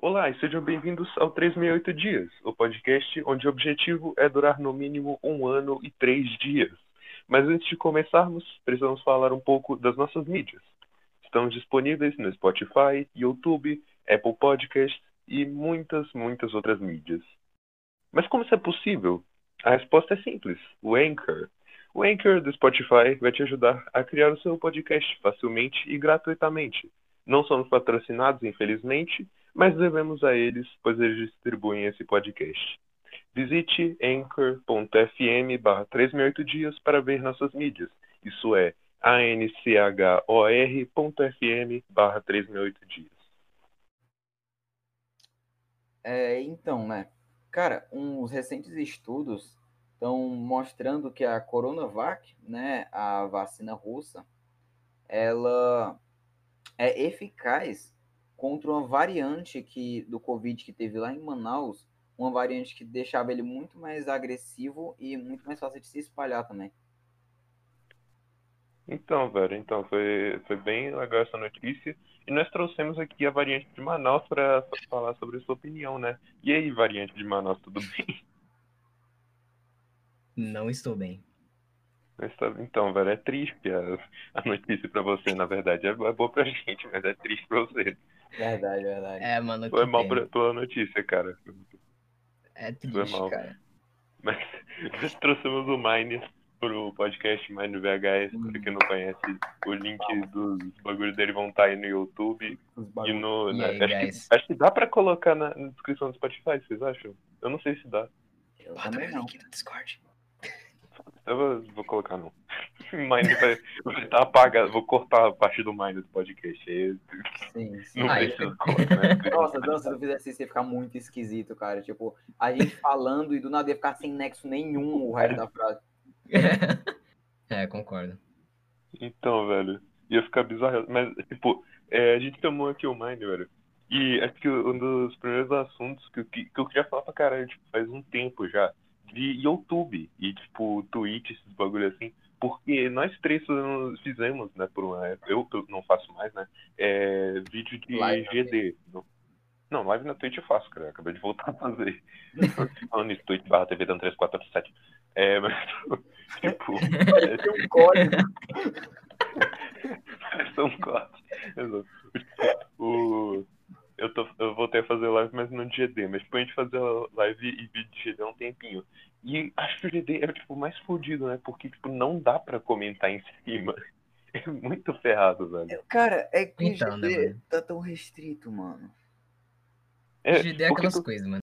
Olá e sejam bem-vindos ao 368 Dias, o podcast onde o objetivo é durar no mínimo um ano e três dias. Mas antes de começarmos, precisamos falar um pouco das nossas mídias. Estamos disponíveis no Spotify, YouTube, Apple Podcasts e muitas, muitas outras mídias. Mas como isso é possível? A resposta é simples: o Anchor. O Anchor do Spotify vai te ajudar a criar o seu podcast facilmente e gratuitamente. Não somos patrocinados, infelizmente, mas devemos a eles, pois eles distribuem esse podcast. Visite anchor.fm barra 368 dias para ver nossas mídias. Isso é anchor.fm barra 368 dias. É, então, né? Cara, uns recentes estudos estão mostrando que a Coronavac, né, a vacina russa, ela é eficaz contra uma variante que do Covid que teve lá em Manaus, uma variante que deixava ele muito mais agressivo e muito mais fácil de se espalhar também. Então, velho, então foi, foi bem legal essa notícia. E nós trouxemos aqui a variante de Manaus para falar sobre a sua opinião, né? E aí, variante de Manaus, tudo bem? Não estou bem. Então, velho, é triste a, a notícia pra você, na verdade. É, é boa pra gente, mas é triste pra você. Verdade, verdade. É, mano. Foi mal pra tua notícia, cara. É triste, mal. cara. Mas nós trouxemos o Mine pro podcast Mine VHS, hum. pra quem não conhece, o link dos bagulhos dele vão estar tá aí no YouTube e no. E aí, acho, que, acho, que, dá pra colocar na, na, descrição do Spotify, vocês acham? Eu não sei se dá. Eu também não. Aqui no Discord. Eu vou, colocar não. Mine vai, vai estar apagado. Vou cortar a parte do Mine do podcast. Sim, sim. Não precisa colocar, né? Nossa, não, se eu fizesse isso ia ficar muito esquisito, cara. Tipo, a gente falando e do nada ia ficar sem nexo nenhum o resto da frase. É, concordo. Então, velho, ia ficar bizarro. Mas, tipo, é, a gente tomou aqui o Mine, velho. E acho que um dos primeiros assuntos que, que, que eu queria falar pra caralho, tipo, faz um tempo já de YouTube e, tipo, Twitch, esses bagulho assim. Porque nós três fizemos, né, por uma época, eu, eu não faço mais, né, é, vídeo de live GD. No, não, live na Twitch eu faço, cara, acabei de voltar a fazer. Falando isso, Twitch barra TV dando 3447. É, mas, tipo... Parece um código. Parece um código. O eu, tô, eu voltei a fazer live, mas no GD. Mas tipo, a gente fazer live e vídeo de GD há um tempinho. E acho que o GD é tipo mais fodido, né? Porque tipo, não dá pra comentar em cima. É muito ferrado, velho. Cara, é que Então, o né, GD mano? tá tão restrito, mano. É, GD é aquelas tu- coisas, mano.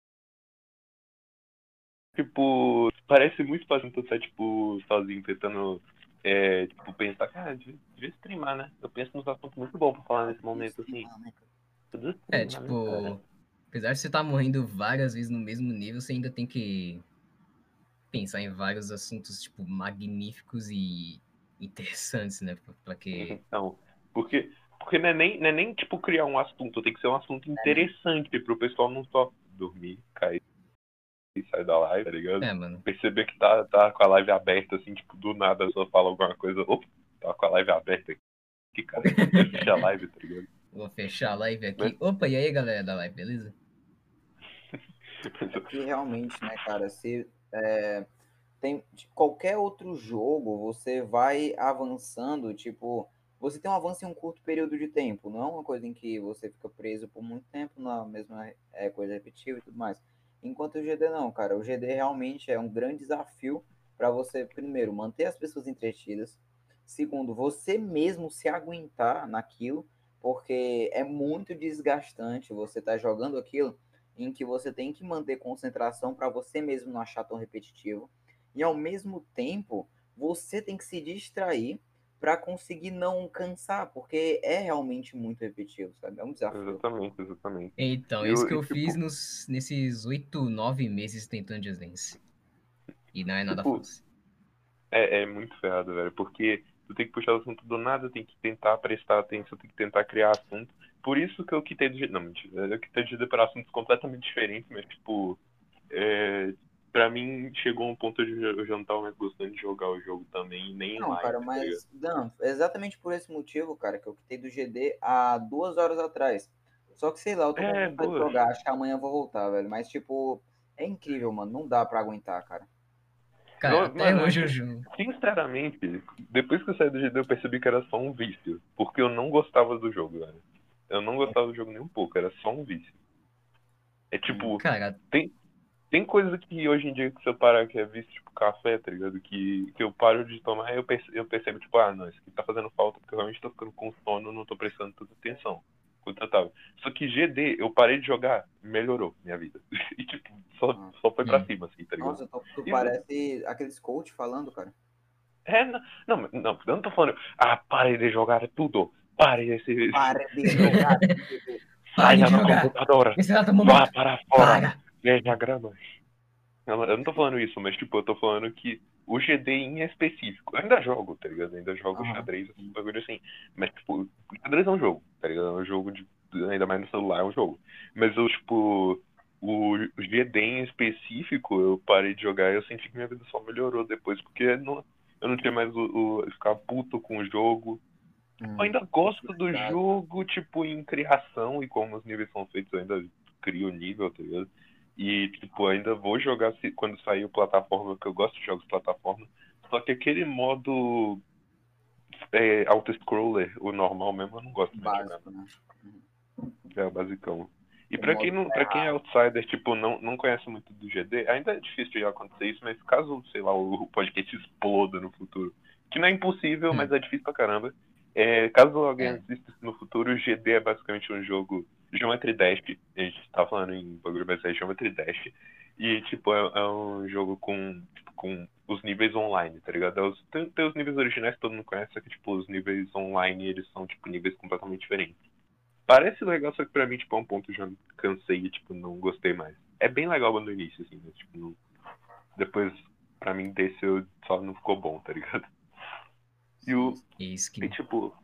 tipo, parece muito fácil tu estar, tipo, sozinho, tentando, é, tipo, pensar, cara, devia, devia streamar, né? Eu penso nos assuntos muito bons pra falar nesse momento, assim. Tudo assim, É, tipo, cara? apesar de você estar morrendo várias vezes no mesmo nível, você ainda tem que pensar em vários assuntos, tipo, magníficos e interessantes, né? pra- que. Então, porque, porque não, é nem, não é nem, tipo, criar um assunto, tem que ser um assunto interessante pro pessoal não só dormir, cair e sair da live, tá ligado? É, mano. Perceber que tá, tá com a live aberta, assim, tipo, do nada a pessoa fala alguma coisa, opa, tá com a live aberta aqui, que cara, fecha a live, tá ligado? Vou fechar a live aqui. Opa, e aí, galera da live, beleza? É que realmente, né, cara, se é, tem de qualquer outro jogo, você vai avançando, tipo, você tem um avanço em um curto período de tempo, não é uma coisa em que você fica preso por muito tempo na mesma é, coisa repetitiva e tudo mais. Enquanto o GD não, cara, o GD realmente é um grande desafio para você, primeiro, manter as pessoas entretidas, segundo, você mesmo se aguentar naquilo, porque é muito desgastante você estar jogando aquilo em que você tem que manter concentração para você mesmo não achar tão repetitivo. E ao mesmo tempo, você tem que se distrair para conseguir não cansar, porque é realmente muito repetitivo, sabe? É um desafio. Exatamente, exatamente. Então, Eu- isso que eu e, tipo- fiz nos, nesses oito, nove meses tentando Just Dance. E não é nada Tipo, fácil. É, é muito ferrado, velho, porque tu tem que puxar o assunto do nada, tem que tentar prestar atenção, tem que tentar criar assunto. Por isso que eu quitei do GD. Não, mentira. Eu quitei do GD para assuntos completamente diferentes, mas, tipo, é, pra mim chegou um ponto de eu já não tava mais gostando de jogar o jogo também, nem em Não, cara, tá mas não, exatamente por esse motivo, cara, que eu quitei do GD há duas horas atrás. Só que, sei lá, eu tô com É, boa. jogar, acho que amanhã eu vou voltar, velho. Mas, tipo, é incrível, mano. Não dá pra aguentar, cara. Cara, até mano, hoje eu jogo. Sinceramente, depois que eu saí do GD, eu percebi que era só um vício. Porque eu não gostava do jogo, velho. Eu não gostava do jogo nem um pouco, era só um vício. É tipo, Cara, tem coisa que hoje em dia que se eu parar que é vício, tipo café, tá ligado? Que, que eu paro de tomar e eu, perce- eu percebo, tipo, ah, não, isso aqui tá fazendo falta porque eu realmente tô ficando com sono, não tô prestando tanta atenção. Quando eu tava. Só que GD, eu parei de jogar, melhorou minha vida. E tipo, só, Ah. só foi pra Hum. cima, assim, tá ligado? Nossa, tu, tu E- parece aqueles coach falando, cara. É, não, não, mas- não, eu não tô falando, ah, parei de jogar tudo. Parei esse. Para de jogar. Saia de da jogar. computadora. Vá momento. para fora. Para. Veja grama. Não, Eu não tô falando isso, mas tipo, eu tô falando que o GD em específico, eu ainda jogo, tá ligado? Eu ainda jogo xadrez, um bagulho assim. Mas, tipo, xadrez é um jogo, tá ligado? É um jogo de. Ainda mais no celular, é um jogo. Mas eu, tipo, o, GD em específico, eu parei de jogar e eu senti que minha vida só melhorou depois, porque não, eu não tinha mais o, o ficar puto com o jogo. Hum. Eu ainda gosto do jogo, tipo, em criação e como os níveis são feitos, eu ainda crio o nível, tá ligado? E, tipo, ainda vou jogar se, quando sair o plataforma, porque eu gosto de jogos de plataforma. Só que aquele modo é, auto-scroller, o normal mesmo, eu não gosto mais de jogar. Básico, né? É o basicão. E O pra quem, não, pra quem é outsider, tipo, não, não conhece muito do GD, ainda é difícil de acontecer isso, mas caso, sei lá, o podcast exploda no futuro, que não é impossível, Hum. mas é difícil pra caramba, é, caso alguém É. assista no futuro, o GD é basicamente um jogo Geometry Dash, tá falando em bagulho, mas é Geometry Dash, e, tipo, é, é um jogo com, tipo, com os níveis online, tá ligado? É os- tem, tem os níveis originais que todo mundo conhece, só que, tipo, os níveis online, eles são, tipo, níveis completamente diferentes. Parece legal, só que pra mim, tipo, a um ponto eu já cansei e, tipo, não gostei mais. É bem legal no início, assim, mas, tipo, não... depois, pra mim, desceu, só não ficou bom, tá ligado? E o, Isso e que. tipo,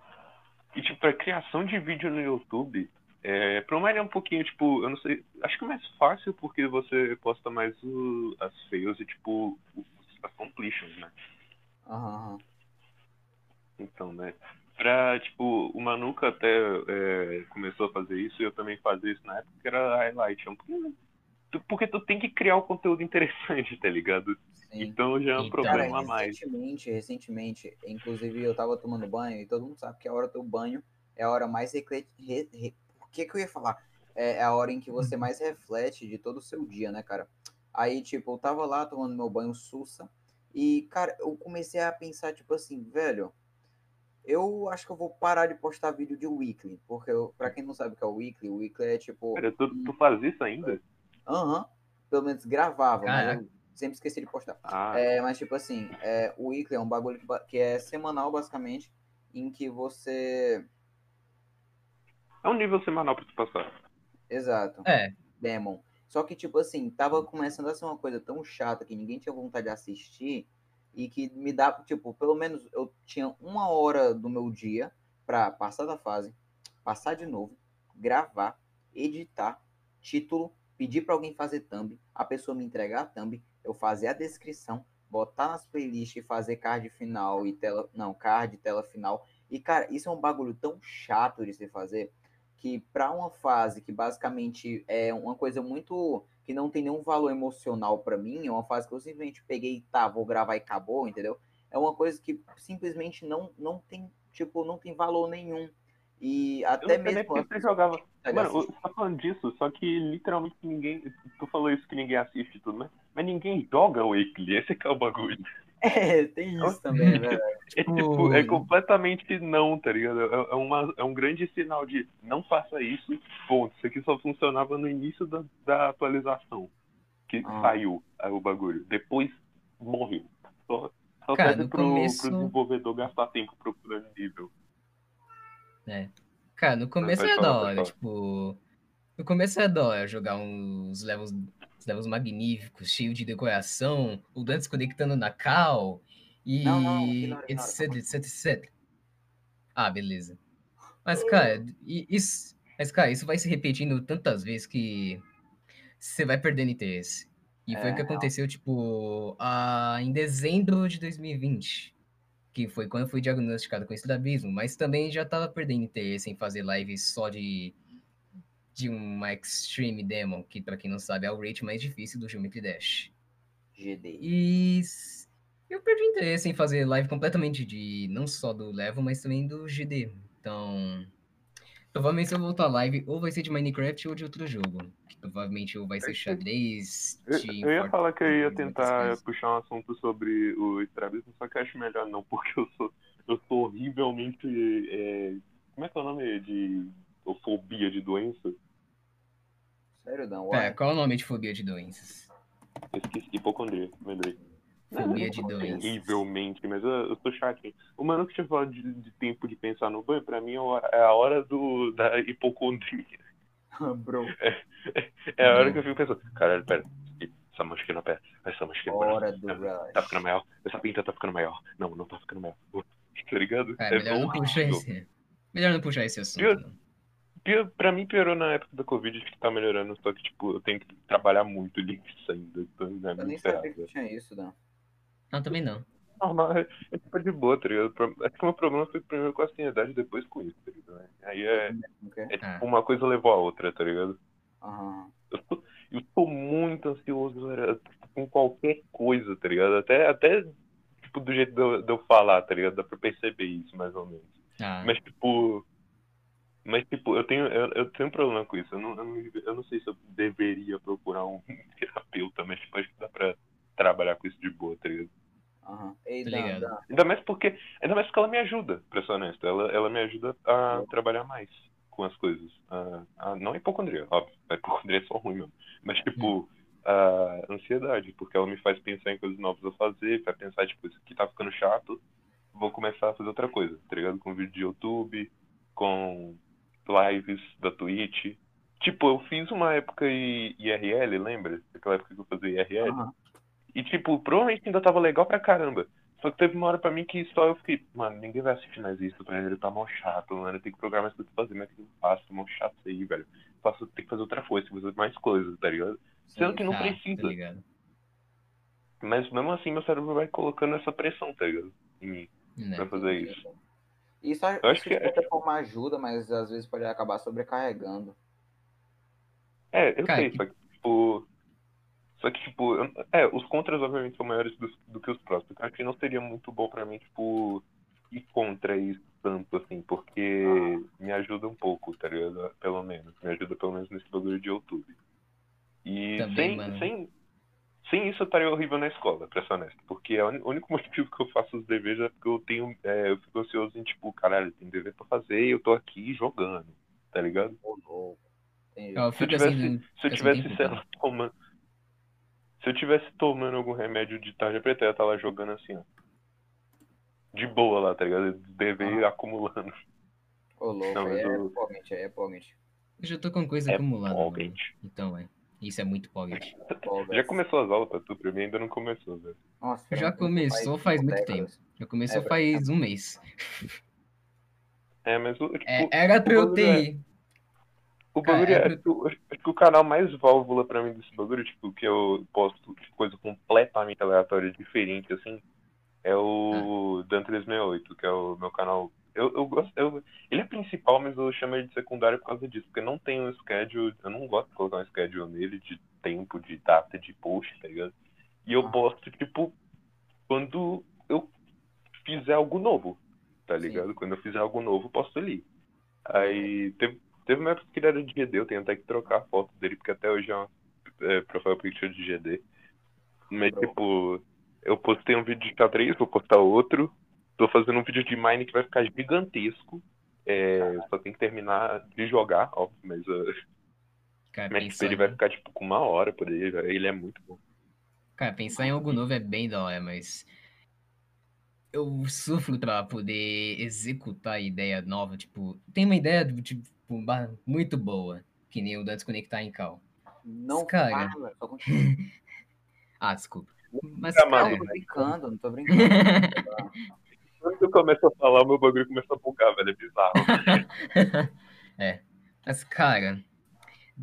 e tipo, a criação de vídeo no YouTube, é, pra uma é um pouquinho, tipo, eu não sei, acho que é mais fácil porque você posta mais o- as fails e, tipo, as completions, né? Aham, aham. Então, né? Pra, tipo, o Manuka até é, começou a fazer isso e eu também fazia isso na época, que era highlight. É um pouquinho- tu- Porque tu tem que criar um conteúdo interessante, tá ligado? Sim. Então já é um Então, Cara, problema a mais. recentemente, recentemente, inclusive eu tava tomando banho e todo mundo sabe que a hora do banho é a hora mais recre... re- re- que que eu ia falar? É é a hora em que você mais reflete de todo o seu dia, né, cara? Aí, tipo, eu tava lá tomando meu banho sussa e, cara, eu comecei a pensar, tipo assim, velho, eu acho que eu vou parar de postar vídeo de weekly, porque eu, pra quem não sabe o que é o weekly, o weekly é tipo, Cara, tu, tu faz isso ainda? aham, pelo menos gravava, mas Caraca. eu sempre esqueci de postar. Ah, É, mas tipo assim, é, o weekly é um bagulho que, que é semanal, basicamente, em que você. É um nível semanal pra tu passar. Exato, É, Demon. Só que, tipo assim, tava começando a ser uma coisa tão chata que ninguém tinha vontade de assistir e que me dá, tipo, pelo menos eu tinha uma hora do meu dia pra passar da fase, passar de novo, gravar, editar, título, pedir pra alguém fazer thumb, a pessoa me entregar a thumb, eu fazer a descrição, botar nas playlists e fazer card final e tela. Não, card, tela final. E, cara, isso é um bagulho tão chato de se fazer que para uma fase que basicamente é uma coisa muito que não tem nenhum valor emocional para mim, é uma fase que eu simplesmente peguei, tá, vou gravar e acabou, entendeu? É uma coisa que simplesmente não não tem, tipo, não tem valor nenhum. E Eu até nem mesmo porque você jogava. Mano, tá falando disso, só que literalmente ninguém. Tu falou isso que ninguém assiste tudo, né? Mas ninguém joga o Weekly, esse que é o bagulho. é, tem isso também, né? É tipo, é completamente não, tá ligado? É, é uma, é um grande sinal de não faça isso, ponto. Isso aqui só funcionava no início da, da atualização. Que Ah. saiu aí o bagulho. Depois morreu. Só, só Cara, serve pro, começo- pro desenvolvedor gastar tempo procurando nível. Cara, no começo é da hora, tipo. No começo é da hora jogar uns levels, uns levels magníficos, cheio de decoração, o Dantes conectando na cal e Não, não, ignora, ignora. etc, etc, etc. Ah, beleza. Mas, cara, e- isso, mas, cara, isso vai se repetindo tantas vezes que você vai perdendo interesse. E foi o que É, aconteceu, tipo, ah, em dezembro de 2020 que foi quando eu fui diagnosticado com estrabismo, mas também já tava perdendo interesse em fazer lives só de de uma Extreme Demon, que pra quem não sabe é o rate mais difícil do Geometry Dash. GD. E eu perdi interesse em fazer live completamente de não só do level, mas também do GD. Então, provavelmente se eu voltar live, ou vai ser de Minecraft ou de outro jogo. Que provavelmente ou vai ser xadrez, Eu, eu ia falar que eu ia tentar puxar um assunto sobre o estrabismo, só que eu acho melhor não, porque eu sou, eu sou horrivelmente. é, como é que é o nome de. Ou fobia de doença? Sério? Pera, Uai. qual é o nome de fobia de doenças? Eu esqueci, hipocondria, lembrei. Fobia de doenças. Horrivelmente, mas eu, eu sou chatinho. O mano que tinha falado de, de tempo de pensar no banho, pra mim é a hora, é do, da hipocondria. Bro. É a hora que eu fico pensando, caralho, pera, essa mancha aqui na pé, essa na Hora pé, do tá rush. ficando maior, essa pinta tá ficando maior. Não, não tá ficando maior. Tá ligado? Cara, melhor não puxar esse. Melhor não puxar esse assunto. Não. Pra mim piorou na época da Covid, acho que tá melhorando, só que, tipo, eu tenho que trabalhar muito nisso ainda. Então, é Eu nem muito sabia ferrado. que tinha isso, Dan. Não, também não. Normal, é, é tipo de boa, tá ligado? Acho que o meu problema foi primeiro com a ansiedade e depois com isso, tá ligado? Aí é, O quê? é tipo, Ah. uma coisa levou a outra, tá ligado? Aham. Eu tô, eu tô muito ansioso era, com qualquer coisa, tá ligado? Até, até tipo, do jeito de eu, de eu falar, tá ligado? Dá pra perceber isso, mais ou menos. Ah, Mas, tipo. Mas, tipo, eu tenho, eu, eu tenho um problema com isso. Eu não, eu, não, eu não sei se eu deveria procurar um terapeuta, mas, tipo, acho que dá pra trabalhar com isso de boa, tá ligado? Ei. Dan. Ainda mais porque, ainda mais porque ela me ajuda, pra ser honesto. Ela, ela me ajuda a trabalhar mais com as coisas. A, a, não a hipocondria, óbvio. A hipocondria é só ruim mesmo. Mas, tipo, a ansiedade, porque ela me faz pensar em coisas novas a fazer, faz pensar, tipo, isso aqui tá ficando chato, vou começar a fazer outra coisa, tá ligado? Com vídeo de YouTube, com lives da Twitch. Tipo, eu fiz uma época IRL, lembra? Aquela época que eu fazia IRL. Aham. E, tipo, provavelmente ainda tava legal pra caramba. Só que teve uma hora pra mim que só eu fiquei, mano, ninguém vai assistir mais isso, pra ele tá mó chato, mano. Eu tenho que programar mais coisas pra fazer, mas que eu faço? Mó chato isso aí, velho. Faço, tem que fazer outra coisa, tem que fazer mais coisas, tá ligado? Sendo que não tá, precisa. Tá. Mas mesmo assim, meu cérebro vai colocando essa pressão, tá ligado? Em mim, Né? pra fazer isso. Isso, Eu acho isso que é- forma ajuda, mas às vezes pode acabar sobrecarregando. É, eu Cara, sei, que- só que, tipo. Só que, tipo, eu- é, os contras, obviamente, são maiores do, do que os prós. Porque eu acho que não seria muito bom pra mim, tipo, ir contra isso tanto, assim, porque me ajuda um pouco, tá ligado? Pelo menos. Me ajuda pelo menos nesse bagulho de YouTube. E Também, sem, mano. sem, sem isso eu estaria horrível na escola, pra ser honesto. Porque é o único motivo que eu faço os deveres é porque eu tenho. é, eu fico ansioso em, tipo, caralho, tem dever pra fazer e eu tô aqui jogando, tá ligado? Ô, louco. Entendi. Eu Se eu fico tivesse, assim, se eu assim tivesse, tempo, sei cara. lá, tomando. Se eu tivesse tomando algum remédio de tarja preta, eu ia estar lá jogando assim, ó. De boa lá, tá ligado? Dever ir acumulando. Ô, louco. Não, é eu- pocket, aí é pocket. Eu já tô com coisa É acumulada. Então, é. Isso é muito pocket. Já começou as aulas pra tu, pra mim ainda não começou, velho. Nossa, Já começou faz muito décadas. Já começou É, faz um mês. É, mas o, tipo, É, era pra eu bagulho é- ter. o bagulho é é, pro- acho que o- acho que o canal mais válvula pra mim desse bagulho, tipo, que eu posto tipo, coisa completamente aleatória, diferente, assim, é o Dan 368, que é o meu canal. Eu, eu gosto. Eu, ele é principal, mas eu chamo ele de secundário por causa disso, porque não tem um schedule. Eu não gosto de colocar um schedule nele de tempo, de data, de post, tá ligado? E eu posto, tipo, quando eu fizer algo novo, tá Sim. ligado? Quando eu fizer algo novo, eu posto ali. Aí teve, teve uma época que ele era de GD, eu tenho até que trocar a foto dele, porque até hoje é uma é, profile picture de GD. Mas, Bro. tipo, eu postei um vídeo de K3, vou postar outro. Tô fazendo um vídeo de Mine que vai ficar gigantesco. É, só tem que terminar de jogar, óbvio, mas, uh, Cara, ele vai ficar tipo com uma hora por aí, ele é muito bom. Cara, pensar em algo novo é bem da hora, mas. Eu sofro pra poder executar a ideia nova. Tipo, tem uma ideia do tipo, muito boa, que nem o da desconectar em cal. Não Cara. fala, só. Ah, desculpa. Mas, Não, mais, cara. eu tô brincando, não tô brincando. Quando eu começo a falar, meu bagulho começa a bugar, velho. É bizarro. é. Mas, cara,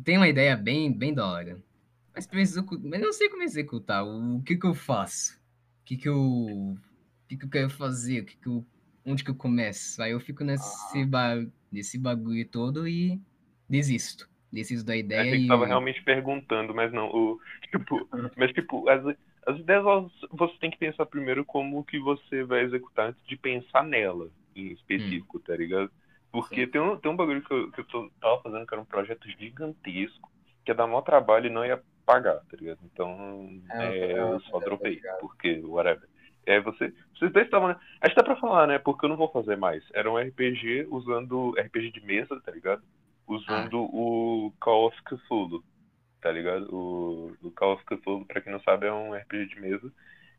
tem uma ideia bem, bem da hora. Mas, pra execu- mas eu não sei como executar. O que que eu faço? O que que eu, o que que eu quero fazer? O que que eu, onde que eu começo? Aí eu fico nesse, ba... nesse bagulho todo e desisto. Deciso da ideia gente e. tava realmente perguntando, mas não. O, tipo, mas tipo, as, as ideias elas- você tem que pensar primeiro como que você vai executar antes de pensar nela em específico, tá ligado? Porque Sim. tem um, tem um bagulho que eu, que eu tô- tava fazendo que era um projeto gigantesco, que ia dar maior trabalho e não ia pagar, tá ligado? Então É, é, eu- eu- só tô dropei, ligado. porque whatever. É, você, vocês dois estavam, né? Acho que dá pra falar, né? Porque eu não vou fazer mais. Era um RPG usando RPG de mesa, tá ligado? Usando o Call of Cthulhu, tá ligado? O, o Call of Cthulhu, pra quem não sabe, é um RPG de mesa.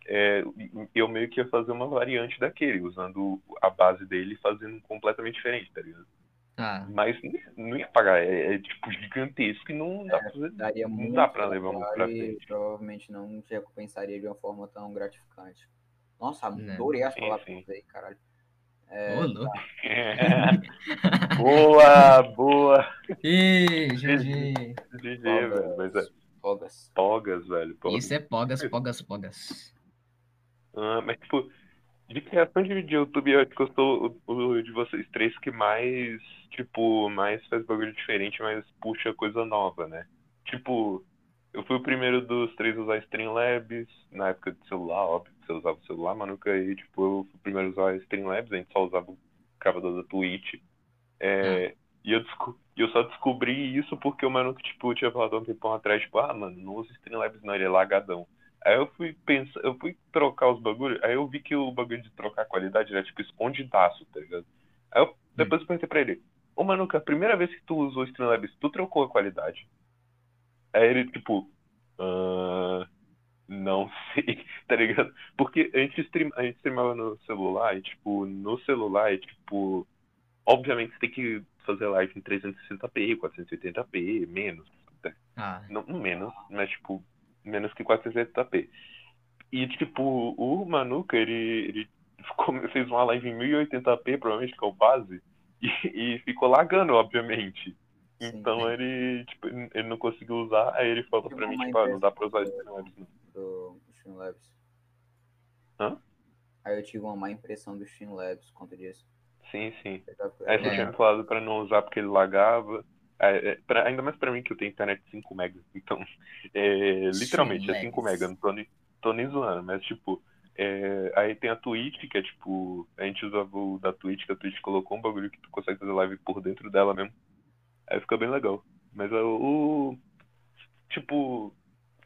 É, e- eu meio que ia fazer uma variante daquele, usando a base dele e fazendo completamente diferente, tá ligado? Ah, Mas não ia pagar, é, é, tipo gigantesco e não dá pra fazer. Daria Não muito dá pra levar muito pra e frente. provavelmente não te recompensaria de uma forma tão gratificante. Nossa, Né. adorei as palavras aí, caralho. Ô, louco. boa, boa. Ih, GG. GG, velho. Mas é Fogas. pogas, velho. Pogas. Isso é pogas, pogas, pogas. Ah, mas, tipo, de criação de vídeo de YouTube, eu acho que eu sou o, o de vocês três que mais, tipo, mais faz bagulho diferente, mas puxa coisa nova, né? Tipo, eu fui o primeiro dos três a usar Streamlabs, na época de celular, óbvio, você usava o celular, mas nunca aí, tipo, eu fui primeiro a usar Streamlabs, a gente só usava o gravador da Twitch. É, E eu, e eu só descobri isso porque o que, tipo, tinha falado um tempão atrás, tipo, ah, mano, não usa Streamlabs não, ele é lagadão. Aí eu fui pensar, eu fui trocar os bagulhos, aí eu vi que o bagulho de trocar a qualidade era tipo escondidaço, tá ligado? Aí eu depois eu perguntei pra ele, ô Manuca, a primeira vez que tu usou o Streamlabs, tu trocou a qualidade? Aí ele, tipo, ah, não sei, tá ligado? Porque a gente, stream, a gente streamava no celular e, tipo, no celular é tipo, obviamente você tem que fazer live em 360p, 480p, menos, Ah, não, não menos, mas tipo, menos que 480p. E tipo, o Manuka, ele, ele fez uma live em 1080p, provavelmente, que é o base, e, e ficou lagando, obviamente. Sim. Então ele, tipo, ele não conseguiu usar, aí ele falou pra mim, tipo, ah, não dá pra usar isso não. Do Streamlabs. Hã? Aí eu tive uma má impressão do Streamlabs conta disso. Sim, sim. Aí você É. tinha me falado pra não usar porque ele lagava. É, é, pra- ainda mais pra mim que eu tenho internet de 5 mega. Então, é, literalmente, é 5 Streamlabs. mega. Não tô, nem- tô nem zoando, mas tipo. é, aí tem a Twitch, que é tipo. A gente usava o da Twitch, que a Twitch colocou um bagulho que tu consegue fazer live por dentro dela mesmo. Aí fica bem legal. Mas é, o. Tipo.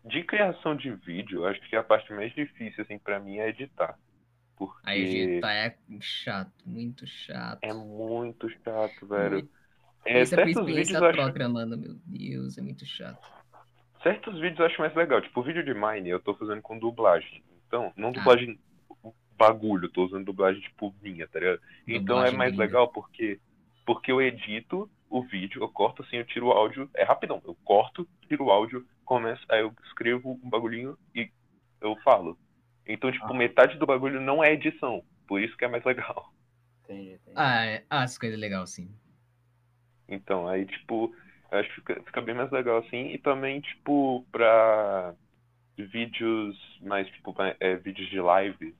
De criação de vídeo, acho que a parte mais difícil, assim, pra mim é editar. Porque aí editar é chato, muito chato. é muito chato, velho. Muito- É, Isso é certos experiência vídeos eu acho própria, mano. Meu Deus, é muito chato. Certos vídeos eu acho mais legal. Tipo, o vídeo de Mine eu tô fazendo com dublagem. Então, não Ah. dublagem bagulho, eu tô usando dublagem tipo minha, tá ligado? Então é Dublagem mais gringa. legal porque porque eu edito o vídeo, eu corto assim, eu tiro o áudio, é rapidão. Eu corto, tiro o áudio, começo, aí eu escrevo um bagulhinho e eu falo. Então, tipo, Ah. metade do bagulho não é edição. Por isso que é mais legal. Entendi, entendi. Ah, é, ah, essa coisa é legal, sim. Então, aí, tipo, eu acho que fica, fica bem mais legal assim. E também, tipo, pra vídeos mais, tipo, é, vídeos de live,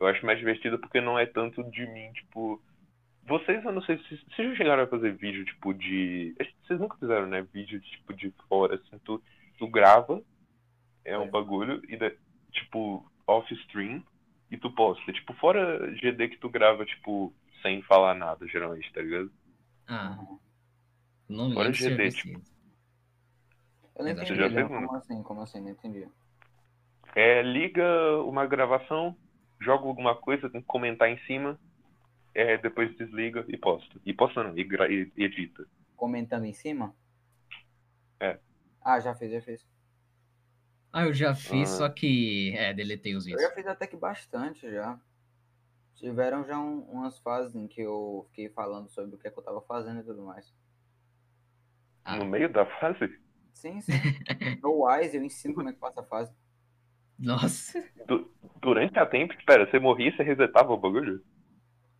eu acho mais divertido porque não é tanto de mim, tipo. Vocês, eu não sei se vocês já chegaram a fazer vídeo, tipo, de. Vocês nunca fizeram, né? Vídeo, tipo, de fora, assim, tu, tu grava, é um É. bagulho, e, da- tipo, off-stream, e tu posta. Tipo, fora GD que tu grava, tipo, sem falar nada, geralmente, tá ligado? Ah, não Fora GD, tipo. Eu não entendi, já fez, Como assim? Como assim? Não entendi. É, liga uma gravação, joga alguma coisa, tem que comentar em cima, é, depois desliga e posta. E posta não, e, gra- e edita. Comentando em cima? É. Ah, já fiz, já fiz. Ah, eu já fiz, Ah. só que. É, deletei os Eu vídeos. já fiz até que bastante já. Tiveram já um- umas fases em que eu fiquei falando sobre o que, é que eu tava fazendo e tudo mais. Ah. No meio da fase, Sim, sim. No Wise eu ensino como é que passa a fase. Nossa. du- durante a tempo, espera, você morria e você resetava o bagulho?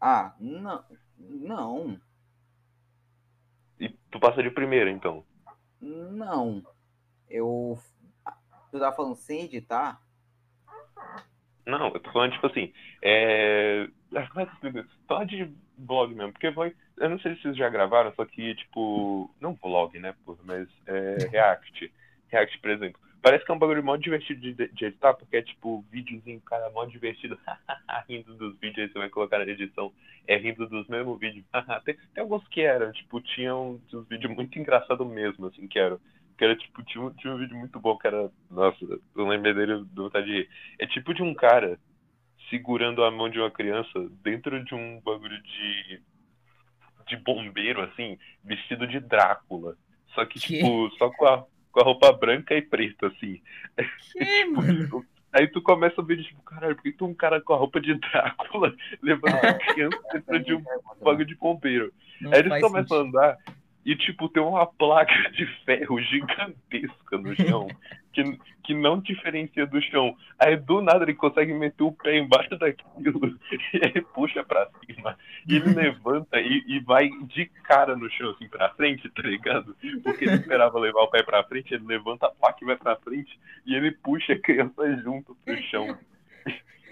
Ah, não. Não. E tu passa de primeira, então. Não. Eu. Tu tava falando sem editar? Não, eu tô falando, tipo assim, é... ah, é? Só de blog mesmo, porque vai... eu não sei se vocês já gravaram, só que, tipo, não vlog, né, porra, mas é, React. React, por exemplo. Parece que é um bagulho mó divertido de, de editar, porque é tipo videozinho, cara, mó divertido, rindo dos vídeos, aí você vai colocar na edição, é rindo dos mesmos vídeos. tem, tem alguns que eram, tipo, tinham uns vídeos muito engraçados mesmo, assim, que eram. Que era tipo, tinha um, tinha um vídeo muito bom que era. Nossa, eu lembrei dele do vontade de rir. É tipo de um cara segurando a mão de uma criança dentro de um bagulho de. de bombeiro, assim, vestido de Drácula. Só que, Que? tipo, só com a, com a roupa branca e preta, assim. Que, mano? Aí tu começa a ver, tipo, caralho, por que tu é um cara com a roupa de Drácula levando É. uma criança dentro de um né? bagulho de bombeiro? Aí eles começam a andar e, tipo, tem uma placa de ferro gigantesca no chão que, que não diferencia do chão. Aí do nada ele consegue meter o pé embaixo daquilo e aí puxa pra cima. E ele levanta e, e vai de cara no chão, assim, pra frente, tá ligado? Porque ele esperava levar o pé pra frente, ele levanta a placa e vai pra frente e ele puxa a criança junto pro chão.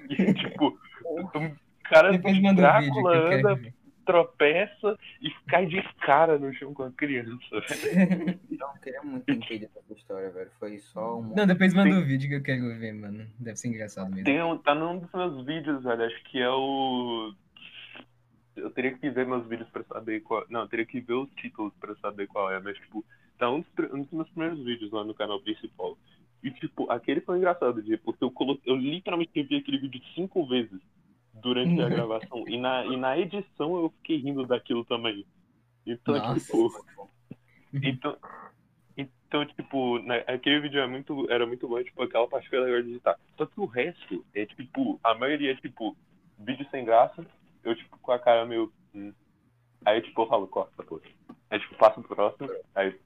E, tipo, um cara Depois um vídeo que Drácula quero anda. Tropeça e cai de cara no chão com a criança. velho. Então, eu queria muito entender essa história, velho. Foi só um. Não, depois manda Tem- o vídeo que eu quero ver, mano. Deve ser engraçado mesmo. Tem um, tá num dos meus vídeos, velho. Acho que é o. Eu teria que ver meus vídeos pra saber qual. Não, eu teria que ver os títulos pra saber qual é, mas, tipo, tá um dos, um dos meus primeiros vídeos lá no canal principal. E, tipo, aquele foi engraçado, porque eu, coloquei, eu literalmente revi aquele vídeo cinco vezes durante a gravação. E na, e na edição eu fiquei rindo daquilo também. Então, Nossa. tipo. Então, então tipo, né, aquele vídeo é muito, era muito bom, tipo, aquela parte foi legal de editar. Só que o resto é, tipo, a maioria é, tipo, vídeo sem graça, eu, tipo, com a cara meio... hum. Aí, tipo, eu falo, corta, pô. Aí, tipo, passa pro próximo, aí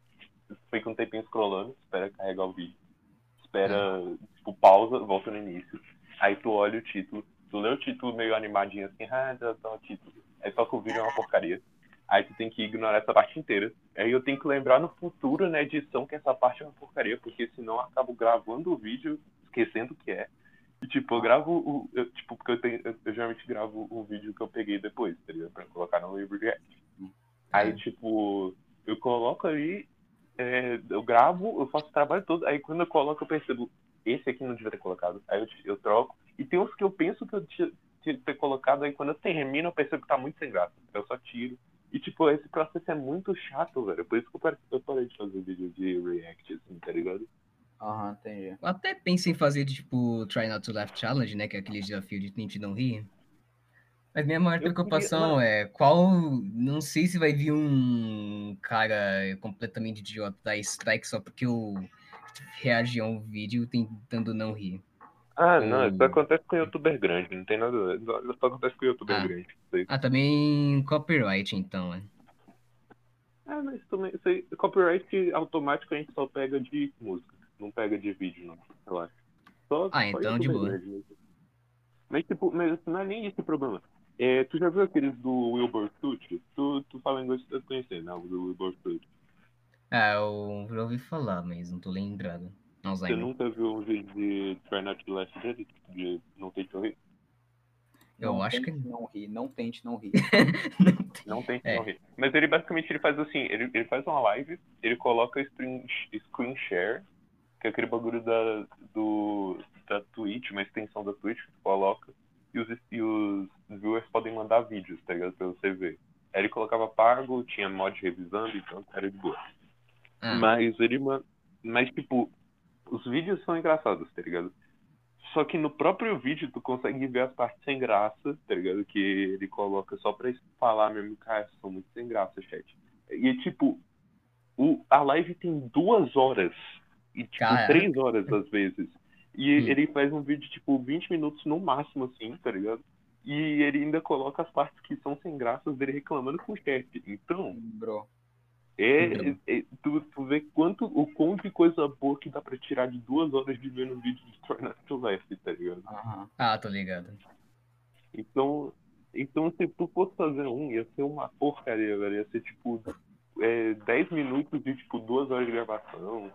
fica um tempinho scrollando, espera carregar o vídeo. Espera, tipo, pausa, volta no início. Aí tu olha o título, tu lê o título meio animadinho assim, ah, tá, tá o título. Aí só que o vídeo é uma porcaria. Aí tu tem que ignorar essa parte inteira. Aí eu tenho que lembrar no futuro, na edição, que essa parte é uma porcaria, porque senão eu acabo gravando o vídeo, esquecendo o que é. E tipo, eu gravo o. eu, tipo, porque eu, tenho, eu, eu geralmente gravo o vídeo que eu peguei depois, tá ligado? Pra colocar no livro React. Aí, tipo, eu coloco ali, é, eu gravo, eu faço o trabalho todo, aí quando eu coloco eu percebo, esse aqui não devia ter colocado. Aí eu, eu troco. E tem uns que eu penso que eu tinha, ter colocado, aí quando eu termino eu percebo que tá muito sem graça. Eu só tiro. E, tipo, esse processo é muito chato, velho. Por isso que eu parei, eu parei de fazer vídeo de React, assim, tá ligado? Aham, entendi. Eu até penso em fazer, tipo, Try Not to Laugh Challenge, né? Que é aquele desafio de tente não rir. Mas minha maior Eu queria- preocupação é qual. Não sei se vai vir um cara completamente idiota dar strike só porque eu reagi a um vídeo tentando não rir. Ah, não, isso acontece com youtuber grande, não tem nada a ver. Isso só acontece com youtuber Ah. grande. Ah, também copyright, então, né? Ah, mas também, aí, copyright automático a gente só pega de música, não pega de vídeo, não. Relaxa. Só, Ah, então, de boa. grande. Mas, tipo, mas não é nem esse problema. É, tu já viu aqueles do Wilbur Stutt? Tu, tu fala inglês, tu deve conhecer, né? O do Wilbur Stutt. Ah, eu já ouvi falar, mas não tô lembrado. Você nunca viu um vídeo de Try Not to Laugh de, de Não Tente Rir? Eu Não acho que. tente Não ri, não tente não rir. Não tem. Não É. não rir. Mas ele basicamente ele faz assim, ele, ele faz uma live, ele coloca screen, screen share, que é aquele bagulho da, do, da Twitch, uma extensão da Twitch que tu coloca, e os, e os viewers podem mandar vídeos, tá ligado? Pra você ver. Aí ele colocava pago, tinha mod revisando, então era de boa. Ah, Mas ele Mas tipo, os vídeos são engraçados, tá ligado? Só que no próprio vídeo tu consegue ver as partes sem graça, tá ligado? Que ele coloca só pra falar mesmo, cara, são muito sem graça, chat. E tipo, o, a live tem duas horas. E tipo, Caraca. três horas às vezes. E Hum. ele faz um vídeo, tipo, 20 minutos no máximo, assim, tá ligado? E ele ainda coloca as partes que são sem graças dele reclamando com o chat. Então, Bro. É, Então. é- tu, tu vê quanto, o quão de coisa boa que dá pra tirar de duas horas de ver no vídeo de Try Not to Laugh, tá ligado? Aham. ah, tô ligado. Então, então se tu fosse fazer um, ia ser uma porcaria, velho. Ia ser tipo é, 10 minutos de tipo duas horas de gravação.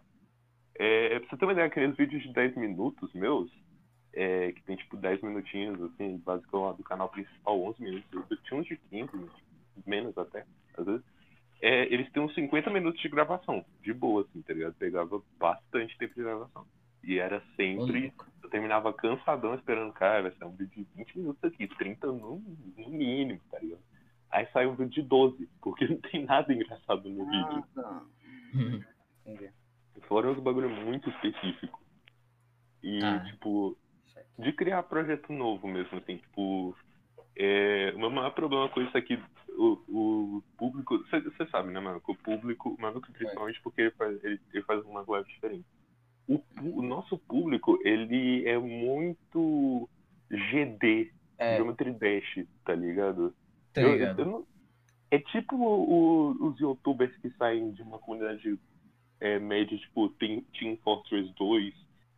É, pra você ter uma ideia, aqueles vídeos de 10 minutos meus, é, que tem tipo 10 minutinhos, assim, basicamente lá do canal principal, 11 minutos. Eu tinha uns de 15 minutos. menos até, às vezes, é, eles têm uns 50 minutos de gravação, de boa, assim, tá ligado? Pegava bastante tempo de gravação. E era sempre. Eu terminava cansadão esperando, cara, vai ser um vídeo de 20 minutos aqui, 30 no, no mínimo, tá ligado? Aí sai um vídeo de 12, porque não tem nada engraçado no vídeo. Ah. Entendi. Fora uns bagulho muito específico. E, Ah. tipo, de criar projeto novo mesmo, assim, tipo. É, o meu maior problema com isso é que o, o público. Você sabe, né, mano? Que o público, mano, principalmente porque ele faz, ele, ele faz uma live diferente. O, o nosso público, ele é muito GD, É, Geometry Dash, tá ligado? Tá Eu- ligado? eu não- é tipo o- os youtubers que saem de uma comunidade é, média, tipo Team, Team Fortress 2,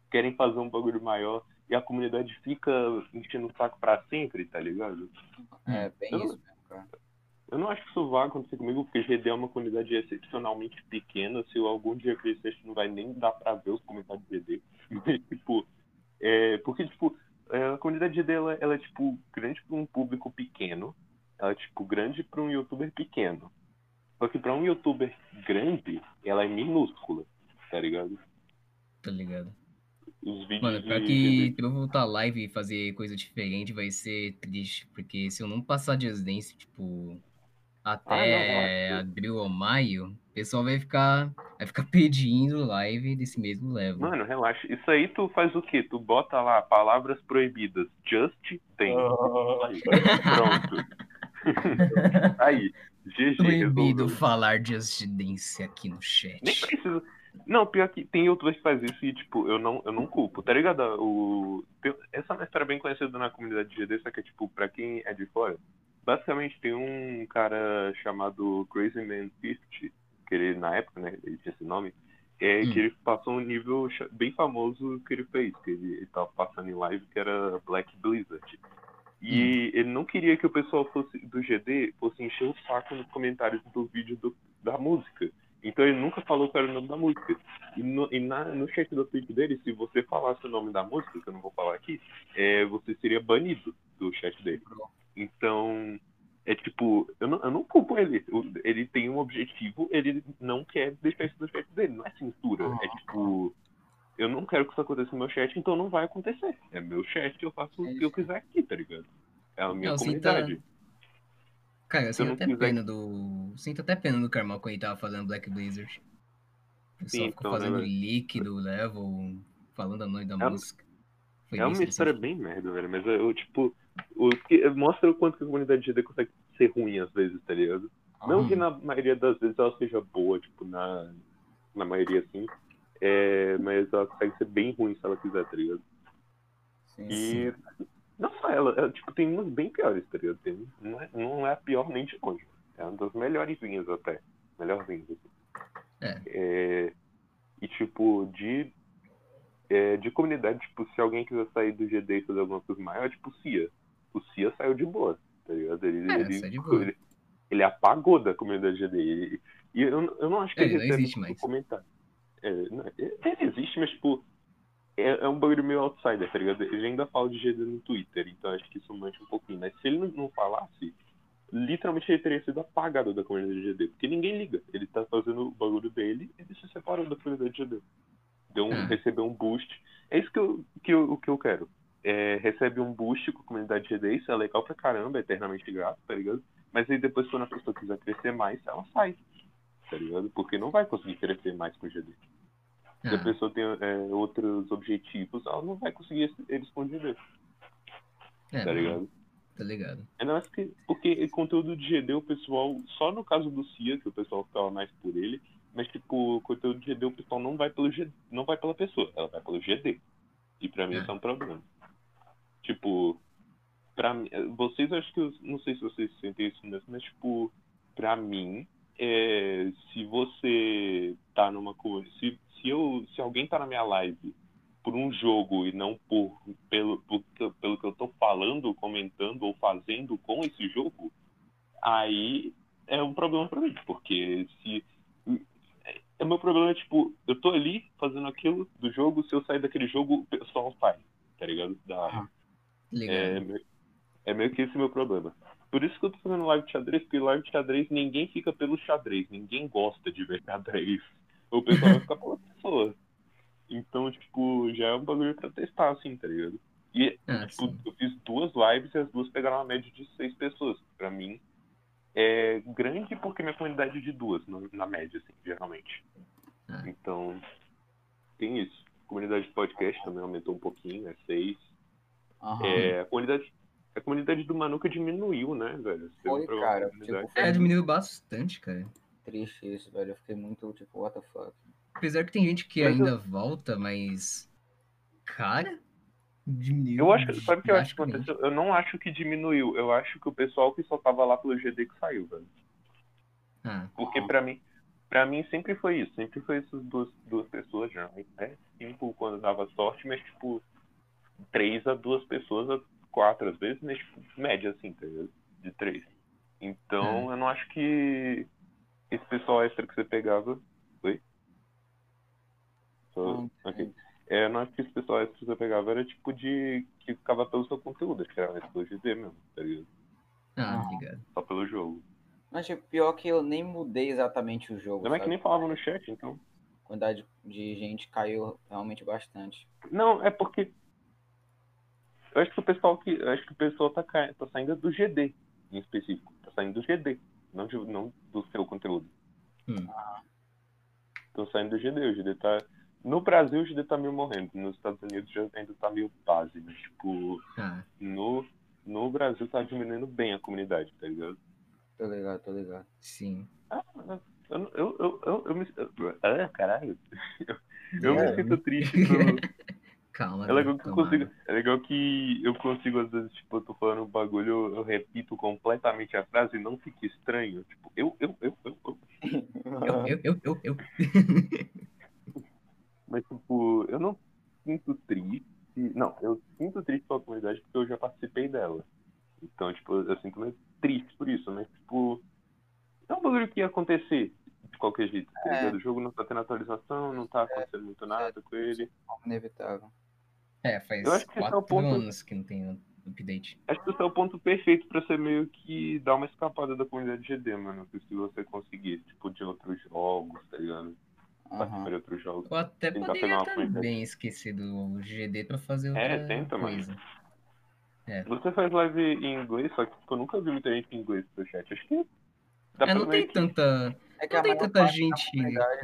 querem fazer um bagulho maior e a comunidade fica enchendo o saco pra sempre, tá ligado? é bem Eu não- isso mesmo, cara. Eu não acho que isso vai acontecer comigo, porque GD é uma comunidade excepcionalmente pequena. Se eu algum dia crescer, acho que não vai nem dar pra ver os comentários de GD. Mas, tipo, é, porque, tipo, é, a comunidade GD, ela, ela é, tipo, grande pra um público pequeno. Ela é, tipo, grande pra um youtuber pequeno. Só que pra um youtuber grande, ela é minúscula, tá ligado? Tá ligado? Os vídeos Mano, pior de que pra eu voltar live e fazer coisa diferente vai ser triste, porque se eu não passar de Dance, tipo, até Ah, não, abril ou maio, o pessoal vai ficar, vai ficar pedindo live desse mesmo level. Mano, relaxa. Isso aí tu faz o quê? Tu bota lá palavras proibidas. Just dance. Aí, pronto. aí, GG Proibido resolveu. falar Just Dance aqui no Nem chat. precisa. Não, pior que tem youtubers que fazem isso e, tipo, eu não, eu não culpo, tá ligado? O... tem- Essa é uma história bem conhecida na comunidade de GD, só que tipo, pra quem é de fora, basicamente tem um cara chamado Crazy Man 50, que ele, na época, né, ele tinha esse nome, é Hum. que ele passou um nível bem famoso que ele fez, que ele, ele tava passando em live, que era Black Blizzard. E ele não queria que o pessoal fosse do GD fosse encher o saco nos comentários do vídeo do- da música. Então ele nunca falou qual era o nome da música. E no, e na- no chat do tweet dele, se você falasse o nome da música, que eu não vou falar aqui, é, você seria banido do chat dele. Então, é tipo, eu não, eu não culpo ele. Ele tem um objetivo, ele não quer deixar isso no chat dele. Não é censura. É tipo, eu não quero que isso aconteça no meu chat, então não vai acontecer. É meu chat, eu faço o que eu quiser aqui, tá ligado? É a minha Não, sim, comunidade. Cara, eu sinto não até quiser- pena do. Sinto até pena do Carmal quando ele tava fazendo Black Blizzard. O pessoal Sim, ficou então, né, fazendo velho? leak do level, falando a nome da É- música. Foi É uma história bem merda, velho. Mas eu, tipo, o, que, mostra o quanto que a comunidade GD consegue ser ruim às vezes, tá ligado? Não Uhum. que na maioria das vezes ela seja boa, tipo, na, na maioria sim. É, mas ela consegue ser bem ruim se ela quiser, tá ligado? Sim. E não só ela, ela, tipo, tem umas bem piores, tá ligado? Tem, não, é, não é a pior nem de longe. É uma das melhores vinhas até. Melhorzinhas. Assim. É, e tipo, de. é, de comunidade, tipo, se alguém quiser sair do GD e fazer alguma coisa maior, é tipo o Cia. O Cia saiu de boa, tá ligado? Ele, É, ele, boa. ele, ele apagou da comunidade GD. E, e eu, eu não acho que É, ele ele recebe existe mais. comentário. É, não, ele existe, mas tipo. É, é um bagulho meio outsider, tá ligado? Ele ainda fala de GD no Twitter, então acho que isso mancha um pouquinho. Mas se ele não, falasse, literalmente ele teria sido apagado da comunidade GD, porque ninguém liga. Ele tá fazendo o bagulho dele, ele se separou da comunidade GD. Deu um, Ah. Recebeu um boost. É isso que eu, que eu, que eu quero. É, recebe um boost com a comunidade GD, isso é legal pra caramba, é eternamente grato, tá ligado? Mas aí depois, quando a pessoa quiser crescer mais, ela sai, tá ligado? Porque não vai conseguir crescer mais com o GD. Se a Ah, pessoa tem é, outros objetivos, ela não vai conseguir eles o GD, é, tá ligado? Tá ligado. Ainda mais que, porque conteúdo de GD, o pessoal, só no caso do Cia, que o pessoal ficava mais por ele, mas tipo, conteúdo de GD, o pessoal não vai pelo GD, não vai pela pessoa, ela vai pelo GD. E pra mim É. isso é um problema. Tipo, pra mim, vocês acho que, eu não sei se vocês sentem isso mesmo, mas tipo, pra mim, é, se você tá numa coisa, se, se, eu, se alguém tá na minha live por um jogo e não por pelo, por- pelo que eu tô falando, comentando ou fazendo com esse jogo, aí é um problema pra mim, porque se é, é meu problema é tipo, eu tô ali fazendo aquilo do jogo, se eu sair daquele jogo, o pessoal sai, tá ligado? Da, ligado. é, é meio que esse meu problema. Por isso que eu tô fazendo live de xadrez, porque live de xadrez ninguém fica pelo xadrez, ninguém gosta de ver xadrez. O pessoal vai ficar pela pessoa. Então, tipo, já é um bagulho pra testar, assim, tá ligado? E, Ah, tipo, eu fiz duas lives e as duas pegaram uma média de seis pessoas. Pra mim, é grande porque minha comunidade é de duas, na média, assim, geralmente. Ah. Então, tem isso. A comunidade de podcast também aumentou um pouquinho, é seis. Aham. É, a comunidade, a comunidade do Manuca diminuiu, né, velho? Foi, cara, tipo, É, diminuiu bastante, cara. Triste isso, velho. Eu fiquei muito, tipo, what the fuck. Apesar que tem gente que Mas eu- ainda volta, mas. Cara, diminuiu. Eu acho que, sabe o que eu acho que aconteceu? Eu não acho que diminuiu. Eu acho que o pessoal que só tava lá pelo GD que saiu, velho. Ah, Porque pra mim, pra mim sempre foi isso. Sempre foi essas duas, duas pessoas, geralmente, né? Cinco quando dava sorte, mas tipo, três a duas pessoas, quatro às vezes, mas tipo, média assim, tá? De três. Então, eu não acho que esse pessoal extra que você pegava. Oi? Só-. É, eu não acho que esse pessoal extra que você pegava era tipo de. que ficava pelo seu conteúdo, acho que era mais pelo GD mesmo, tá ligado? ah, ligado. Só pelo jogo. Mas, tipo, pior que eu nem mudei exatamente o jogo. Não é que nem falavam no chat, então. A quantidade de gente caiu realmente bastante. Não, é porque. Eu acho que o pessoal que. Eu acho que o pessoal tá, tá saindo do GD em específico. Tá saindo do GD, não, de- não do seu conteúdo. Hum. Estão saindo do GD. O GD tá. No Brasil o GD tá meio morrendo. Nos Estados Unidos já ainda tá meio base. Mas, tipo, Ah, no, no Brasil tá diminuindo bem a comunidade, tá ligado? Tô ligado, tô ligado. sim. Ah, eu, eu, eu, eu, eu me. ah, caralho. Eu me É. sinto triste pelo. Calma, É legal velho, que eu consigo. É legal que eu consigo, às vezes, tipo, eu tô falando um bagulho, eu, eu repito completamente a frase e não fica estranho. Tipo, eu, eu, eu, eu, eu. Eu, eu, eu, eu, eu. Mas, tipo, eu não sinto triste. Não, eu sinto triste pela comunidade porque eu já participei dela. Então, tipo, eu sinto meio triste por isso, mas, tipo, é um bagulho que ia acontecer de qualquer jeito. Tá É. O jogo não tá tendo atualização, não tá acontecendo muito nada com ele. Inevitável. É, faz Eu acho que é o quatro ponto- anos que não tem update. Acho que esse é o ponto perfeito pra você meio que dar uma escapada da comunidade GD, mano. Se você conseguir, tipo, de outros jogos, tá ligado? De outros jogos. Eu até Tentar poderia também esquecer do GD pra fazer outra É, tenta, mano. coisa. É. Você faz live em inglês, só que tipo, eu nunca vi muita gente em inglês no chat. Acho que dá É, pra não tem que- tanta. É que Não a tem tanta gente.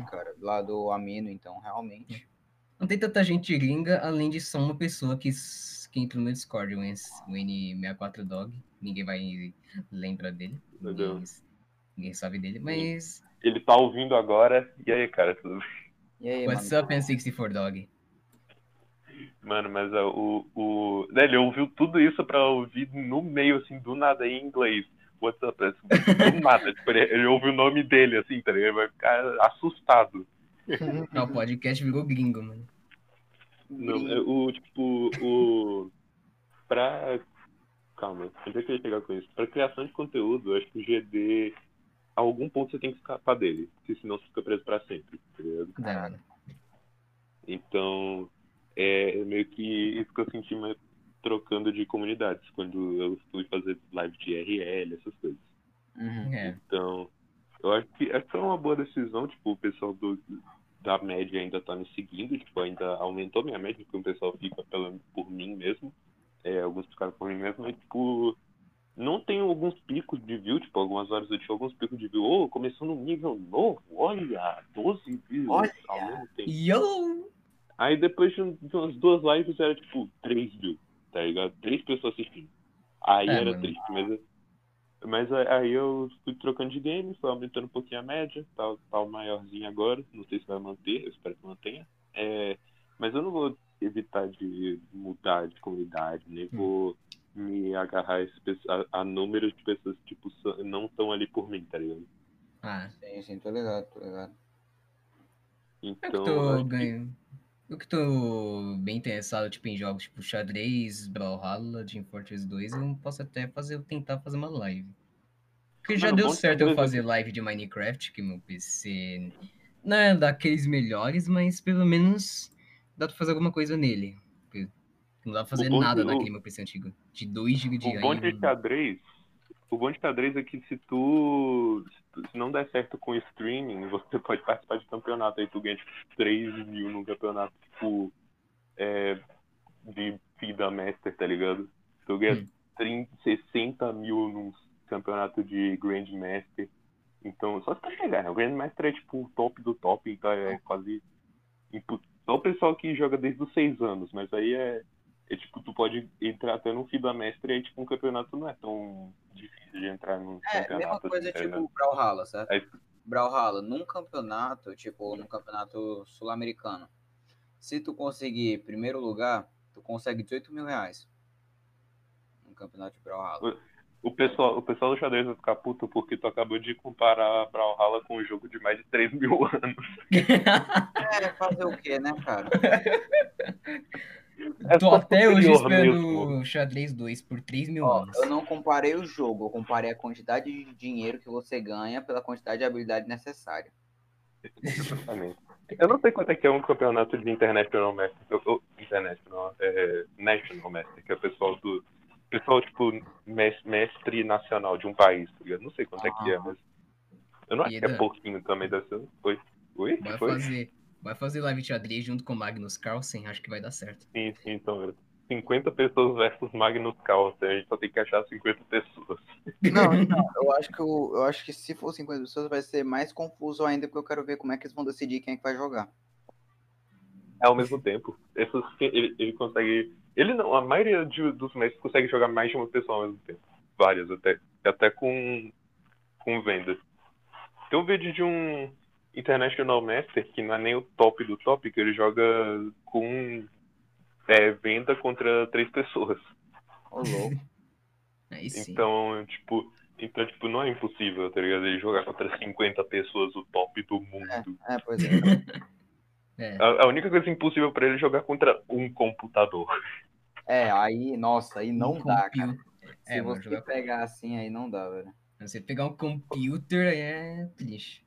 cara, lá do Amino, então, realmente. Não tem tanta gente gringa, além de só uma pessoa que, que entra no meu Discord, o N- o N64Dog. Ninguém vai lembrar dele. Ninguém, ninguém sabe dele. Mas. Ele tá ouvindo agora. E aí, cara, tudo bem? E aí, What's mano? up, N64Dog? Mano, mas ó, o. o... né, Ele ouviu tudo isso pra ouvir no meio, assim, do nada em inglês. What's up? Do nada. tipo, ele, ele ouve o nome dele, assim, tá ligado? Ele vai ficar assustado. Ah, o podcast virou gringo, mano. Não, é o, tipo, o. Pra. Calma, onde é que eu ia chegar com isso? Pra criação de conteúdo, eu acho que o GD. A algum ponto você tem que escapar dele, porque senão você fica preso pra sempre, tá ligado? Então, é meio que isso que eu senti mais trocando de comunidades, quando eu fui fazer live de IRL, essas coisas. Uhum. É. Então, eu acho que acho que foi uma boa decisão, tipo, o pessoal do, da média ainda tá me seguindo, tipo, ainda aumentou minha média, porque o pessoal fica pela, por mim mesmo, é, alguns ficaram por mim mesmo, e, tipo, não tem alguns picos de view, tipo, algumas horas eu tive alguns picos de view, ô, começou num nível novo, olha, 12 views Olha! ao mesmo tempo. Yo! Aí depois de, um- umas duas lives era tipo 3 mil, tá ligado? Três pessoas assistindo. Aí É, era mano. triste, mas, mas aí eu fui trocando de game, foi aumentando um pouquinho a média, tá, tá o maiorzinho agora, não sei se vai manter, eu espero que mantenha. É, mas eu não vou evitar de mudar de comunidade, nem Hum. vou me agarrar a, a, números de pessoas que tipo, não estão ali por mim, tá ligado? Ah, Sim, sim, tô ligado, tô ligado. que Então, tô acho que- ganhando. Eu que tô bem interessado tipo, em jogos tipo xadrez, Brawlhalla, Team Fortress 2, eu posso até fazer, tentar fazer uma live. Porque já Mano, deu bom de certo eu fazer live de Minecraft, que meu PC não é daqueles melhores, mas pelo menos dá pra fazer alguma coisa nele. Porque Não dá pra fazer nada naquele meu PC antigo. De 2 GB de O bom de xadrez, O bom de xadrez é que se tu, se tu- se não der certo com o streaming, você pode participar de campeonato. Aí tu ganha tipo 3 mil num campeonato, tipo, é, de FIDA Master, tá ligado? Tu ganha Hum. 30, 60 mil num campeonato de Grandmaster. Então, só se tu chegar, né? O Grandmaster é tipo o top do top, então é quase. Só o pessoal que joga desde os 6 anos, mas aí é. É tipo, tu pode entrar até no FIBA Mestre e aí, tipo, um campeonato não é tão difícil de entrar num É, campeonato. mesma coisa assim, tipo Brawlhalla, certo? Aí- Brawlhalla, num campeonato, tipo, num campeonato sul-americano, se tu conseguir primeiro lugar, tu consegue 18 mil reais. No campeonato de Brawlhalla. O pessoal, o pessoal do xadrez vai ficar puto porque tu acabou de comparar Brawlhalla com um jogo de mais de 3 mil anos. É, fazer o quê, né, cara? É Tô só até hoje esperando xadrez 2 por 3 mil Ó, anos. eu não comparei o jogo, eu comparei a quantidade de dinheiro que você ganha pela quantidade de habilidade necessária. Exatamente. Eu não sei quanto é que é um campeonato de International Master. Eu, eu, International, é, National Master, que é o pessoal do. Pessoal, tipo, mes- mestre nacional de um país, tá ligado? Não sei quanto é que é, mas. Eu não acho que é pouquinho também, ser. Oi? Oi? Vai Foi? fazer, vai fazer live de xadrez junto com o Magnus Carlsen, acho que vai dar certo. Sim, sim, então, galera. 50 pessoas versus Magnus Carlsen, a gente só tem que achar 50 pessoas. Não, então, eu acho que o- eu acho que se for 50 pessoas vai ser mais confuso ainda, porque eu quero ver como é que eles vão decidir quem é que vai jogar. É ao mesmo tempo. Essas, ele, ele consegue. Ele não, a maioria de- dos mestres consegue jogar mais de uma pessoa ao mesmo tempo. Várias até. Até com, com vendas. Tem um vídeo de um International Master, que não é nem o top do top, que ele joga com é, venda contra três pessoas. Aí sim. Então, tipo. Então, tipo, não é impossível, tá ligado? Ele jogar contra 50 pessoas o top do mundo. É, pois é. É. A, a única coisa impossível pra ele é jogar contra um computador. É, aí, nossa, aí não Um dá, cara. compu- Se É, você jogar- pegar assim, aí não dá, velho. Você pegar um computer é triste.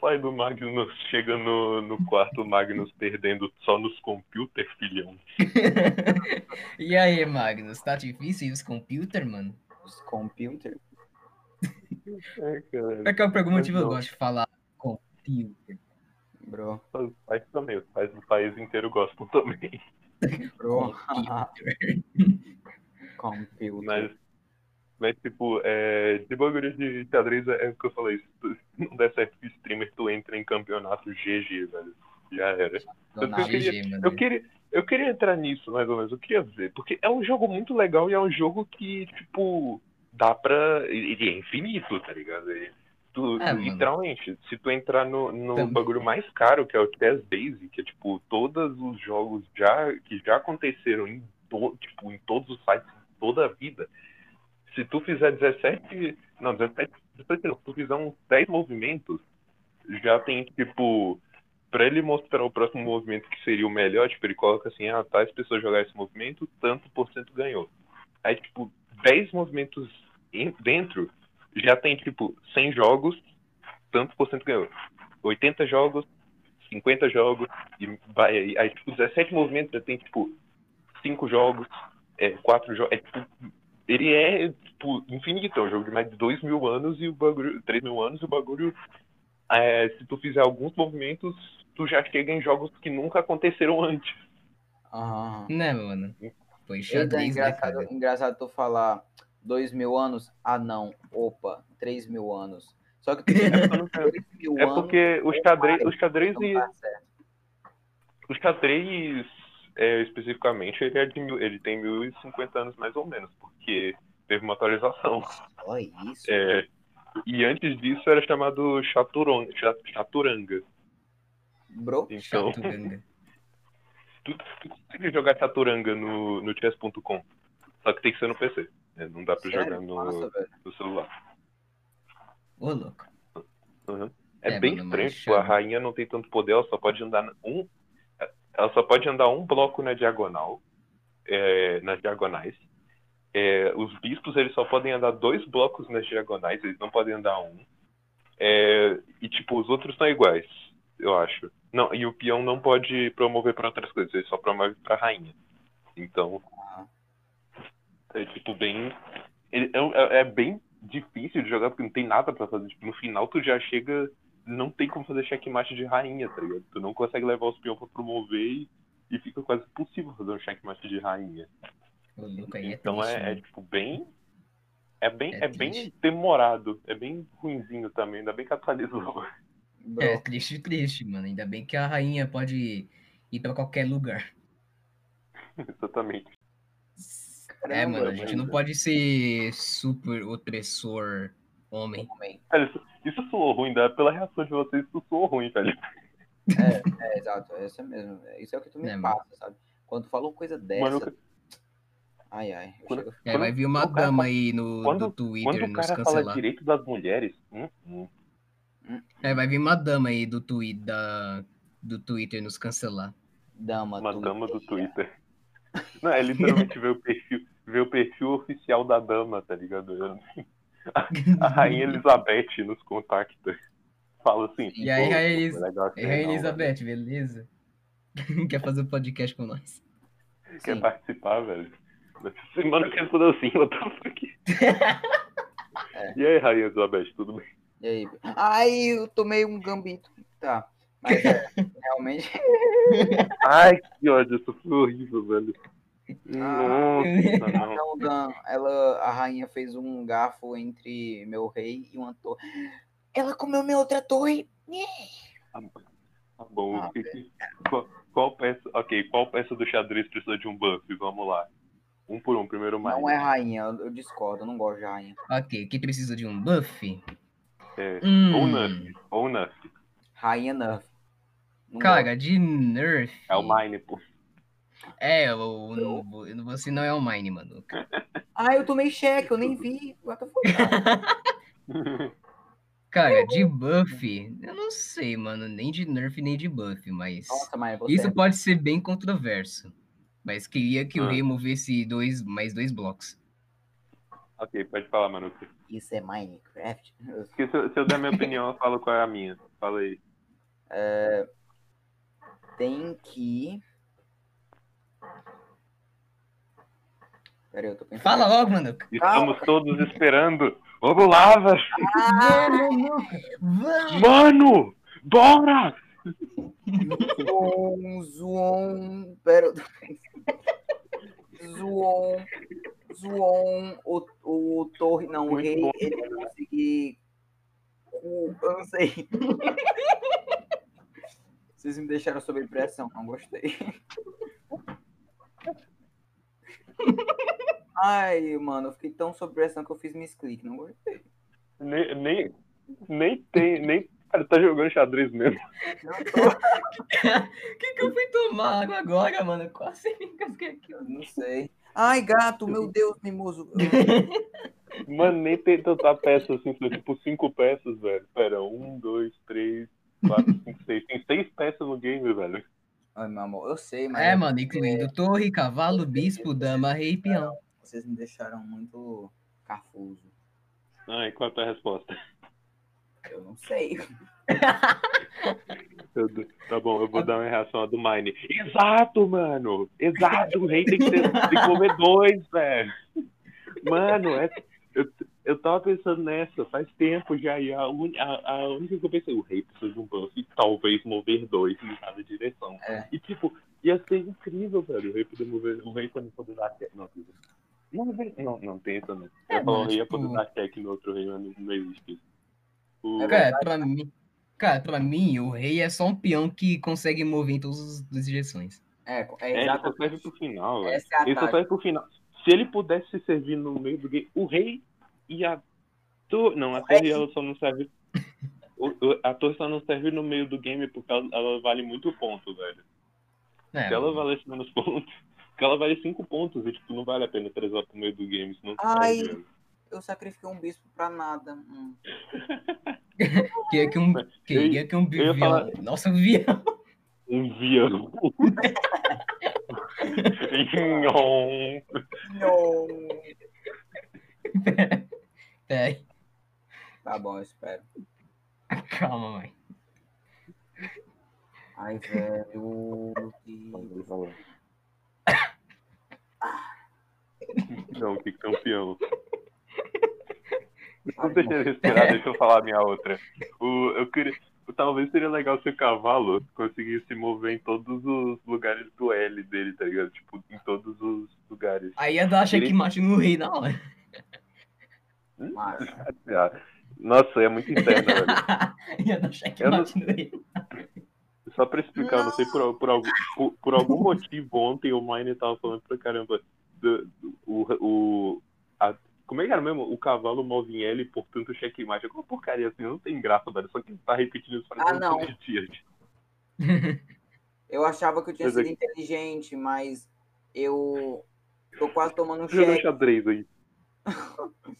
Pai do Magnus chega no, no quarto, Magnus perdendo só nos computers, filhão. e aí, Magnus, tá difícil os computer, mano? Os computer. É, cara. É que por algum motivo eu gosto de falar computer. Bro, Os pais também, os pais do país inteiro gostam também. bro. Computer. computer. Mas, mas tipo, é, de bagulho de xadrez é o que eu falei. Não der certo streamer, tu entra em campeonato GG, velho. Já era. Eu queria- GG, mano. Eu queria, eu queria entrar nisso, mais ou menos. Eu queria ver. Porque é um jogo muito legal e é um jogo que, tipo, dá pra. Ele é infinito, tá ligado? Ele- tu, É, mano. literalmente, se tu entrar no, no bagulho mais caro, que é o Chess Base, que é tipo, todos os jogos já, que já aconteceram em, to, tipo, em todos os sites, toda a vida. Se tu fizer 17. Não, 17. 17 não, se tu fizer uns 10 movimentos, já tem, tipo, pra ele mostrar o próximo movimento que seria o melhor, tipo, ele coloca assim, ah, tais pessoas jogaram esse movimento, tanto por cento ganhou. Aí, tipo, 10 movimentos dentro, já tem, tipo, 100 jogos, tanto por cento ganhou. 80 jogos, 50 jogos, e vai aí. Aí, tipo, 17 movimentos já tem, tipo, 5 jogos, é, 4 jogos. É, tipo, ele é, tipo, infinito. É um jogo de mais de 2 mil anos e o bagulho. 3 mil anos e o bagulho. é, se tu fizer alguns movimentos, tu já chega em jogos que nunca aconteceram antes. Aham. Né, mano? Foi xadrez, né, engraçado, cara? engraçado tu falar dois mil anos. Ah, não. Opa, três mil anos. Só que tu dois mil É anos. porque o xadrez, o xadrez e tá certo. o xadrez é, especificamente ele, é de mil, ele tem 1050 anos mais ou menos, porque teve uma atualização. Só isso. É, e antes disso era chamado chaturanga, cha- chaturanga. Bro, Então, Chaturanga. tu, tu consegue jogar chaturanga no, no chess.com. Só que tem que ser no PC. né? Não dá pra sério? jogar no, velho. no celular. Ô, louco. Uhum. É, É, bem mano, estranho, tipo, a rainha não tem tanto poder, ela só pode andar um. Ela só pode andar um bloco na diagonal. é, nas diagonais. É, os bispos eles só podem andar dois blocos nas diagonais, eles não podem andar um. É, e tipo, os outros são iguais, eu acho. Não, e o peão não pode promover para outras coisas, ele só promove para rainha. Então, É tipo bem. ele- É, é- é bem difícil de jogar porque não tem nada pra fazer. Tipo, no final tu já chega. Não tem como fazer checkmate de rainha, tá ligado? Tu não consegue levar os peões pra promover e, e fica quase impossível fazer um checkmate de rainha. É então triste, é, é, mano. tipo bem. É bem, É é, bem demorado, é bem ruinzinho também, ainda bem que atualizou. É triste, triste, mano. Ainda bem que a rainha pode ir pra qualquer lugar. Exatamente. é, mano, a Caramba, gente não pode ser super opressor homem. homem. Velho, isso, isso soou ruim, dá pela reação de vocês, isso soou ruim, velho. É, exato, é isso mesmo. Isso é o que tu me É, mano. passa, sabe? Quando tu falou coisa dessa. Mano, Ai, ai. Quando- chego- É, Quando vai vir uma o cara dama fala- aí no quando- do Quando Twitter o nos cara fala cancelar. direito das mulheres, hum, hum, É, vai vir uma dama aí do, twi da, do Twitter nos cancelar. Dama, uma tu- dama do Twitter. Não, é literalmente ver o perfil, ver o perfil oficial da dama, tá ligado? Eu- A, a Rainha Elizabeth nos contacta. Fala assim. E aí, "Pô, Rainha Elizabeth, beleza? Quer fazer um podcast com nós? Quer Sim. participar, velho? Semana eu quero fazer assim, the fuck? É. E aí, Rainha Elizabeth, tudo bem? E aí? Ai, eu tomei um gambito. Tá. Mas é, realmente. Ai, que ódio, isso foi horrível, velho. Ah. Nossa, não. Ela, a rainha fez um garfo entre meu rei e uma torre. Ela comeu minha outra torre. Tá bom. Ah, qual, qual peça. Ok, qual peça do xadrez precisa de um buff? Vamos lá. Um por um, primeiro mais. Não é rainha, eu, discordo, eu não gosto de rainha. ok, que precisa de um buff? É, Hum, Ou nerf. Ou nerf. Rainha Nerf. Não Cara, de nerf. É o mine, pô. É, o, o- você não é o Mine, mano. Ah, eu tomei cheque, eu nem vi. Cara, de buff, eu não sei, mano. Nem de nerf, nem de buff, mas. Nossa, mas você. Isso pode ser bem controverso. Mas queria que o Ah. rei movesse dois, mais dois blocos. ok, pode falar, mano. Isso é Minecraft? Se, eu- se eu der minha opinião, eu falo qual é a minha. Fala aí. Tem que. Pera aí, eu tô pensando. Fala logo, mano. Estamos todos esperando. Vamos lá, velho. Vamos! Mano! Bora! Zoom, zoom. Pera. eu tô pensando. Zoom. Zoom. O, o torre. Não, o rei. bom. Ele vai conseguir. o- Eu não sei. Vocês me deixaram sob pressão, não gostei. Ai, mano, eu fiquei tão sob pressão que eu fiz misclick, não gostei. Nem, nem, nem tem. Nem, cara, tá jogando xadrez mesmo. Tô, que que eu fui tomar água agora, mano? Quase me casquei aqui. não sei. Ai, gato, meu Deus, mimoso. Mano, nem tem tanta peça assim, são tipo cinco peças, velho. Pera, um, dois, três, quatro, cinco, seis. Tem seis peças no game, velho. Ai, meu amor, eu sei, mas É, mano, incluindo torre, cavalo, bispo, dama, rei e peão. Vocês me deixaram muito cafuso. Ai, qual é a tua resposta? Eu não sei. Eu- tá bom, eu vou dar uma reação à do Mine. Exato, mano! Exato, o rei tem que, ter, tem que comer dois, velho. Mano, é, eu, eu tava pensando nessa faz tempo já, e a, a, a única que eu pensei, o rei precisa de um buff e talvez mover dois em cada direção. É. E tipo, ia ser incrível, velho, o rei poder mover, o rei também poder dar check. Não, não, não, não tem isso não. É, Eu falo, mano, o rei ia tipo- poder dar check no outro rei, mas não, não existe isso. O- É Cara, pra mim. Cara, pra mim, o rei é só um peão que consegue mover em todas as direções. É, é É, ele só serve pro final, velho. É a Ele só serve pro final. Se ele pudesse se servir no meio do game, o rei e a torre. Não, a torre ela só não serve. o- o- A torre só não serve no meio do game porque ela, ela vale muito ponto, velho. É, Se ela valesse menos pontos, porque ela vale 5 pontos e tipo, não vale a pena trazer ela pro meio do game, senão Ai. Eu sacrifiquei um bispo pra nada. Hum. Queria que um, queria que um eu ia vião. falar- Nossa, um vião. Um vião. Nhon. Não. É, Tá bom, eu espero. calma, mãe. Ai, velho. que- Não, o que, que é um peão? Não deixa eu respirar, deixa eu falar a minha outra. O, eu queria, talvez seria legal se o cavalo conseguisse se mover em todos os lugares do L dele, tá ligado? Tipo, em todos os lugares. Aí ia dar checkmate no rei na hora. Nossa, é muito interno, velho. ia dar checkmate no rei. Só pra explicar, eu não sei por, por, algum, por, por algum motivo ontem o Mine tava falando pra caramba do, do- o, o a- como é que era mesmo? O cavalo move em L, portanto checkmate. Alguma porcaria assim, não tem graça, velho. Só que tá repetindo isso faz Ah, não. três dias. Eu achava que eu tinha Mas sido é- inteligente, mas eu tô quase tomando um Tô jogando cheque. xadrez aí.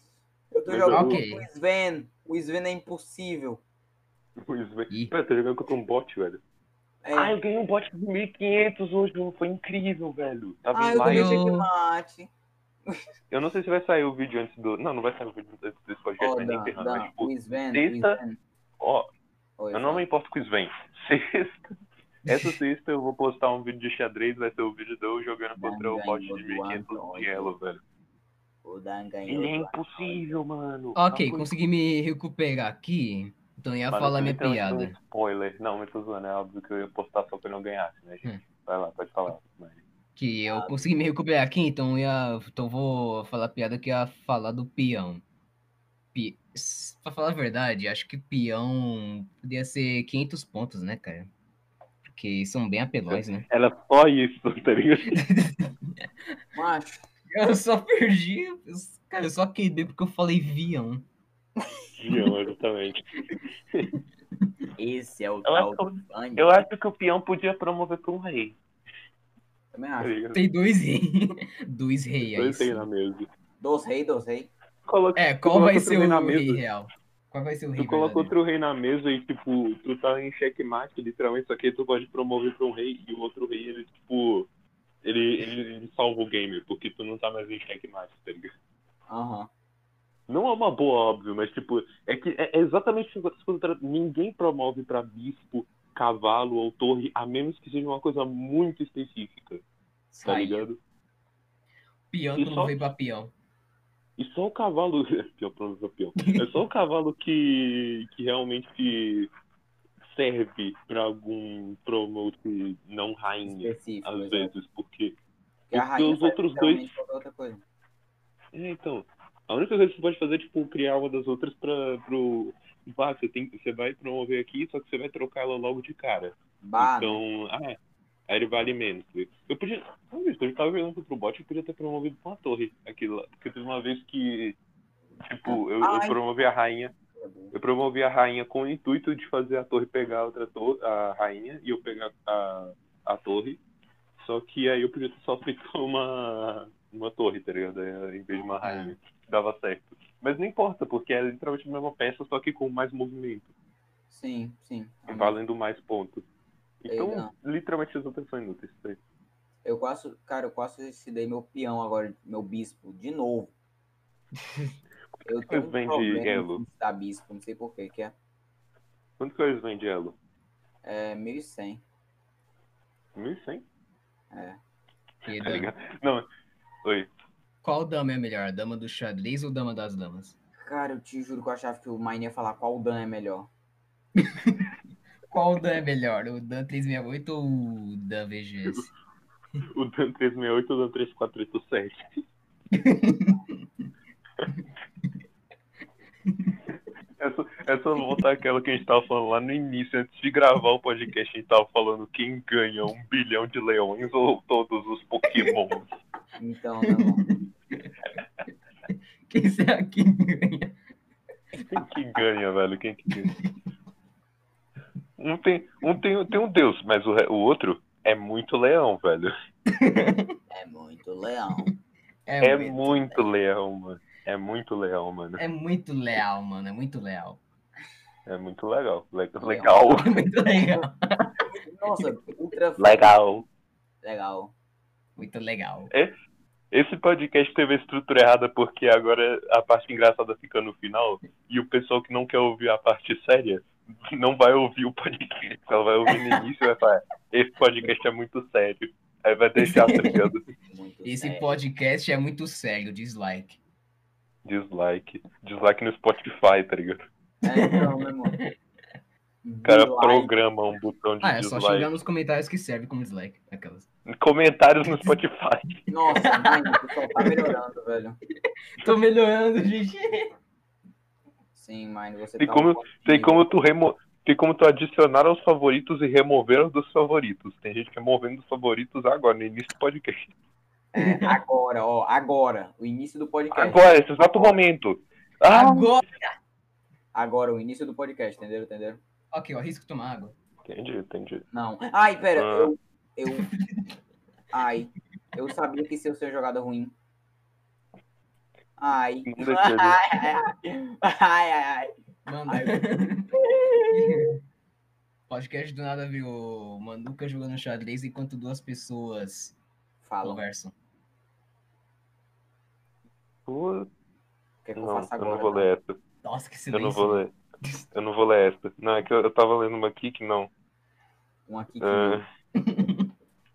Eu tô Mas jogando ok. com o Sven. O Sven é impossível. O Sven-. Pera, tô jogando contra um bot, velho. É. Ah, eu ganhei um bot de 1500 hoje, mano. Foi incrível, velho. Tava Ah, em eu live. ganhei Eu- checkmate. Eu não sei se vai sair o vídeo antes do. Não, não vai sair o vídeo antes desse podcast, mas nem ferrando. Dan, Mas, tipo, o Sven, sexta- Sven. ó, Oi, eu não me importo com o Sven. Sexta. Essa sexta eu vou postar um vídeo de xadrez, vai ser o vídeo de eu jogando contra o Dan bot ganhou de do 1500 Antônio. de elo, velho. O Dan ganhou. Ele é impossível, mano. ok, consegui me recuperar aqui. Então ia Mano, falar minha piada. Um spoiler. Não, mas tô zoando, é óbvio que eu ia postar só pra eu não ganhasse, né, gente? Hum. Vai lá, pode falar. Mas... Que eu consegui me recuperar aqui, então ia. Então vou falar a piada que ia falar do peão. Pi... Pra falar a verdade, acho que peão podia ser 500 pontos, né, cara? Porque são bem apelões, né? Era só isso, tá ligado? Macho, Eu só perdi. Cara, eu só quebrei porque eu falei vião. Não, exatamente. esse é o Eu tal acho, eu acho que o peão podia promover pra um rei. Também Tá acho. ligado? Tem dois reis. Dois reis aí. Dois reis na mesa. Dos rei, dos rei. Coloca, É, qual vai outro ser rei o na rei mesa. real? Qual vai ser o rei Tu coloca verdadeiro? outro rei na mesa e, tipo, tu tá em checkmate, literalmente, só que tu pode promover pra um rei e o outro rei, ele, tipo, ele, ele, ele salva o game, porque tu não tá mais em checkmate, tá ligado? Aham. Não é uma boa, óbvio, mas, tipo, é que é exatamente isso que. Ninguém promove pra bispo, cavalo ou torre, a menos que seja uma coisa muito específica, tá Sai. ligado? Peão E quando só- veio pra peão. E só o cavalo. Pior pronúncia, pior. É só o cavalo que, que realmente serve pra algum promote não rainha, Específico. às vezes, porque. Porque a porque rainha os outros dois- qualquer outra coisa. É, então. A única coisa que você pode fazer é, tipo, criar uma das outras pra, pro. Ah, você, tem, você vai promover aqui, só que você vai trocar ela logo de cara. Bah, né? então, ah, aí ele vale menos. Eu podia. Não, eu tava jogando contra o bot, eu podia ter promovido com a torre aquilo lá. Porque teve uma vez que. Tipo, eu, eu promovi a rainha. Eu promovi a rainha com o intuito de fazer a torre pegar a outra torre, a rainha, e eu pegar a, a torre. Só que aí eu podia ter só feito uma, uma torre, tá ligado? Em vez de uma rainha. Dava certo. Mas não importa, porque é literalmente a mesma peça, só que com mais movimento. Sim, sim. E valendo mais pontos. Então, Legal. literalmente as outras são inúteis. tá? Eu quase, cara, eu quase decidei meu peão agora, meu bispo, de novo. Eu tenho um vem de problema elo? da bispo, não sei porquê, que é, Quanto que eles vendem elo? é 1100. 1.100? É. E Tá ligado? Não. Oi. Qual dama é melhor? A dama do xadrez ou dama das damas? Cara, eu te juro que eu achava que o Mine ia falar qual Dan é melhor. Qual dan é melhor? O dan 368 ou o dan VGS? O Dan 368 ou o Dan 3487? É só, é só voltar àquela que a gente tava falando lá no início, antes de gravar o podcast, a gente tava falando quem ganha um bilhão de leões ou todos os pokémons. Então, não. Quem será que ganha? Quem que ganha, velho? Quem que ganha? Um tem um, tem, tem um deus, mas o, o outro é muito leão, velho. é muito leão. É muito leão, mano. É muito leão, mano. É muito leal, mano. É muito leal. É muito legal. Le- Legal. É muito legal. Nossa, ultra Legal. legal. Muito legal. Esse podcast teve a estrutura errada porque agora a parte engraçada fica no final e o pessoal que não quer ouvir a parte séria não vai ouvir o podcast. Ela vai ouvir no início e vai falar, esse podcast é muito sério. Aí vai deixar, tá ligado? Muito Esse sério. podcast é muito sério, dislike. Dislike. Dislike no Spotify, tá ligado? É, então, né, mano? O cara Dislike. programa um botão de Ah, é só dislike. xingar nos comentários que serve como dislike. Aquelas. Comentários no Spotify. Nossa, mãe, o pessoal tá melhorando, velho. Tô melhorando, gente. Sim, mãe, você Tem tá como- um Tem como tu remo... Tem como tu adicionar aos favoritos e remover os dos favoritos. Tem gente que é movendo os favoritos agora, no início do podcast. É, agora, ó, agora, o início do podcast. Agora, esse exato momento. Ah, Agora. Agora, o início do podcast, entenderam? Entenderam? Ok, eu arrisco tomar água. entendi, entendi. Não. Ai, pera, Ah. eu. Eu. Ai. Eu sabia que isso ia ser jogada ruim. Ai. Ele. Ai, ai, ai, ai. Mano. Ai, Podcast do nada viu Manuca jogando xadrez enquanto duas pessoas Fala. conversam. Que, é eu Não, eu agora? não vou tá? ler essa. Nossa, que Eu silêncio. não vou ler. Eu não vou ler essa. Não, é que eu, eu tava lendo uma aqui que não. Um aqui que. Ah,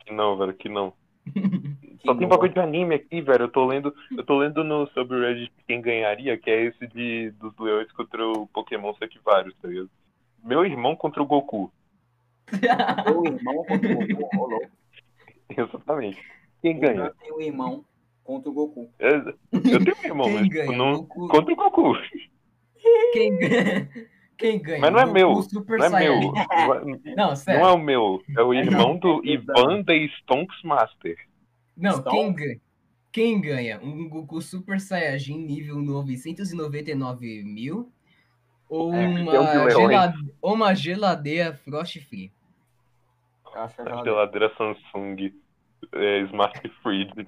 que não, velho, que não. que Só tem não- bagulho de anime aqui, velho. Eu tô lendo, eu tô lendo no subreddit quem ganharia, que é esse de dos leões contra o Pokémon, só que vários, tá ligado? Meu irmão contra o Goku. Meu irmão contra o Goku. Louco. Exatamente. Quem ganha? Eu tenho um irmão contra o Goku. Eu, eu tenho um irmão, Quem mas tipo, ganha? não, Goku- contra o Goku. Quem ganha? Quem ganha? Mas não é Goku meu, Super Não é meu. Não é, sério. não é o meu. É o irmão do. Ivan da Stonks Master. Não, Então- quem ganha? Quem ganha? Um Goku Super Saiyajin nível 999 mil? Ou É, uma, de gelade... ou uma geladeira Frost Free? É A a geladeira Samsung é, Smart Fridge.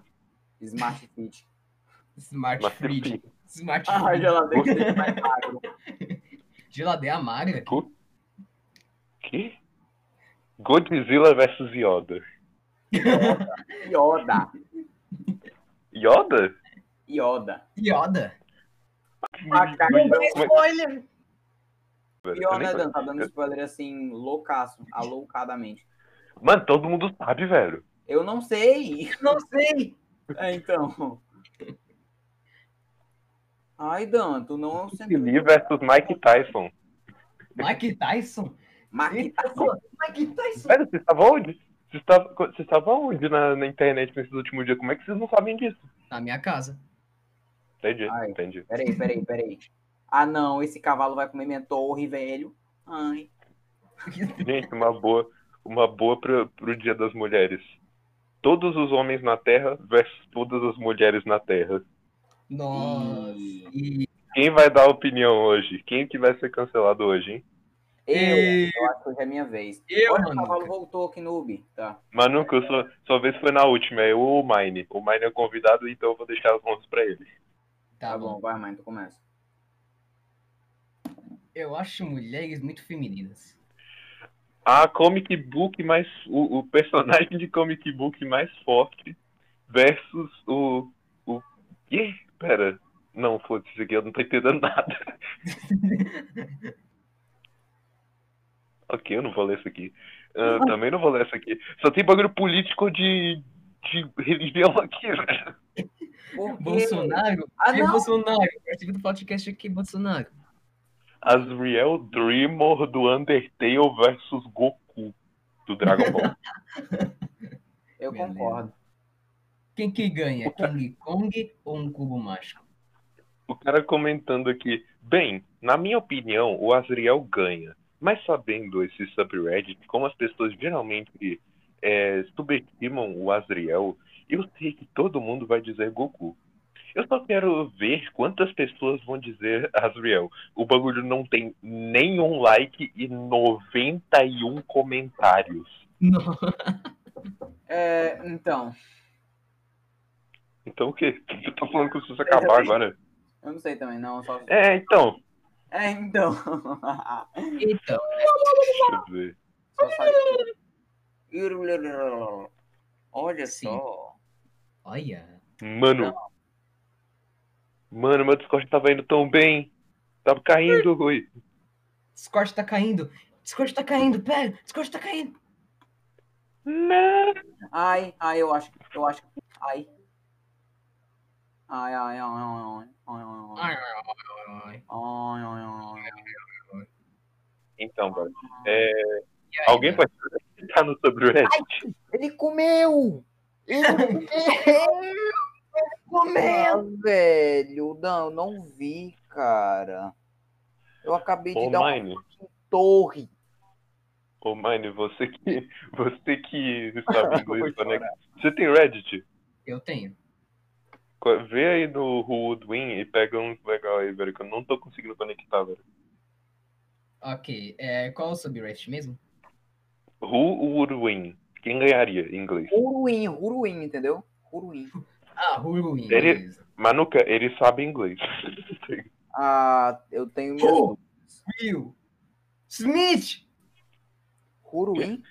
Smart Fit. Smart Smart Fridge. Smart Ah, Fridge. geladeira mais magro. Geladeira magra? Que? Godzilla vs Yoda. Yoda. Yoda? Yoda. Yoda. Então- mas- Spoiler! eu né, tô- Dan? Tá dando spoiler assim, loucaço, aloucadamente. Mano, todo mundo sabe, velho. Eu não sei. Não sei! É, então. Ai, Dan, tu não Bruce. Lee versus Mike Tyson. Mike Tyson? Mark Mike Tyson? Velho, você estava onde? Você estava, você estava onde na, na internet nesses últimos dias? Como é que vocês não sabem disso? Na minha casa. Entendi, Ai. entendi. Peraí, peraí, peraí. Ah, não, esse cavalo vai comer minha torre, velho. Ai. Gente, uma boa, uma boa pro, pro Dia das Mulheres. Todos os homens na Terra versus todas as mulheres na Terra. Nossa. E-. Quem vai dar opinião hoje? Quem que vai ser cancelado hoje, hein? Eu, E- eu acho que hoje é minha vez. Eu, Olha, o mano. cavalo voltou aqui no Ubi. Tá. Manuca, sua, sua vez foi na última, é eu ou o Mine. O Mine é o convidado, então eu vou deixar as mãos pra ele. Tá, Tá bom. bom. vai, mãe, tu começa. Eu acho mulheres muito femininas. A comic book mais. O, o personagem de comic book mais forte versus o. O. Quê? Pera. Não, foda-se, isso aqui eu não tô entendendo nada. ok, eu não vou ler isso aqui. Ah, também não vou ler isso aqui. Só tem bagulho político de. de religião aqui, velho. Quê? Bolsonaro? Ah, é não. Bolsonaro? Participa do podcast aqui, Bolsonaro. Asriel Dreamer do Undertale versus Goku do Dragon Ball. Eu Beleza. concordo. Quem que ganha? King Kong ou um cubo mágico? O cara comentando aqui, bem, na minha opinião, o Azriel ganha. Mas sabendo esse subreddit, como as pessoas geralmente é, subestimam o Azriel, eu sei que todo mundo vai dizer Goku. Eu só quero ver quantas pessoas vão dizer Azriel. O bagulho não tem nenhum like e 91 comentários. Não. É, então, Então o quê? Eu tô falando que isso acabar agora. eu não sei também, não. Só... É, então. É, então. Então, Deixa eu ver. só sai. Olha Sim. só. olha. Mano. Mano, meu Discord tava indo tão bem. Tava caindo, Rui. Discord tá caindo. Discord tá caindo, pera. Discord tá caindo. Não. Ai, ai, eu acho, eu acho. Ai, Ai, ai, ai, ai, ai, ai, Ai, ai, ai. ai, ai, ai. Então, velho. É, E aí, alguém pode comentar no sobre o Reddit? Ele comeu! Ele comeu! comeu! velho, não, eu não vi, cara. Eu acabei de Ô, dar uma Mine, torre. ô, Mine, você que, você que sabe inglês, né? Você tem Reddit? Eu tenho. Vê aí no Who Would Win e pega uns legal aí, velho, que eu não tô conseguindo conectar, velho. Ok. É, qual o subreddit mesmo? Who Would Win? Quem ganharia em inglês? Huruim, Huruim, entendeu? Huruim. Ah, Hurwin, Ele- beleza. Manuca, ele sabe inglês. Ah, eu tenho Oh! dúvidas. Will! Smith! Huruim?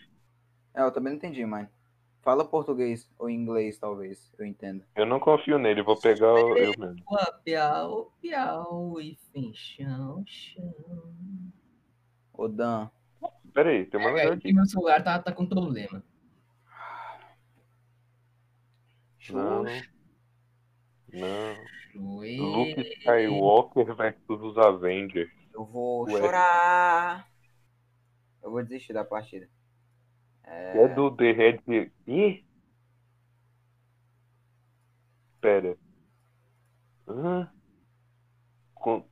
É, eu também não entendi, mãe. Fala português ou inglês, talvez. Eu entendo. Eu não confio nele, vou pegar o- eu mesmo. Piau, piau e chão, chão. Ô, Dan. Pera aí, tem uma É, legal aqui aqui. meu celular tá, tá com problema. Não, não. Luke Skywalker versus os Avengers. Eu vou Ué. chorar. Eu vou desistir da partida. É do The Red. Ih! Pera. Hã? Com...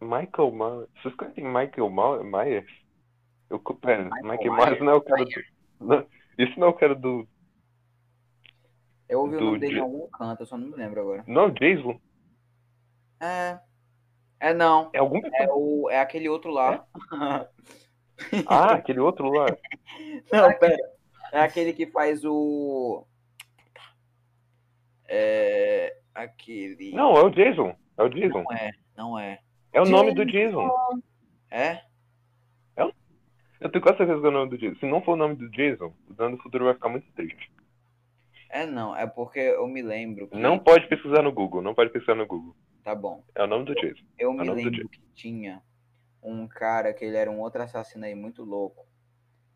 Michael Myers. Vocês conhecem Michael Myers? Eu... Pera, Michael Michael Myers? Myers não é o cara do. Não, isso não é o cara do. Eu ouvi o do nome dele em algum canto, eu só não me lembro agora. Não é o Jason? É. É não. É algum É, o, é aquele outro lá. Ah, aquele outro lá. Não, pera. É aquele que faz o. É. Aquele. Não, é o Jason. É o Jason. Não é, não é. É o nome do Jason. É? Eu tenho quase certeza que é o nome do Jason. Se não for o nome do Jason, o Dano do Futuro vai ficar muito triste. É não, é porque eu me lembro. Que... Não pode pesquisar no Google, não pode pesquisar no Google. Tá bom. É o nome do Jason. Eu É o me lembro que tinha um cara que ele era um outro assassino aí muito louco.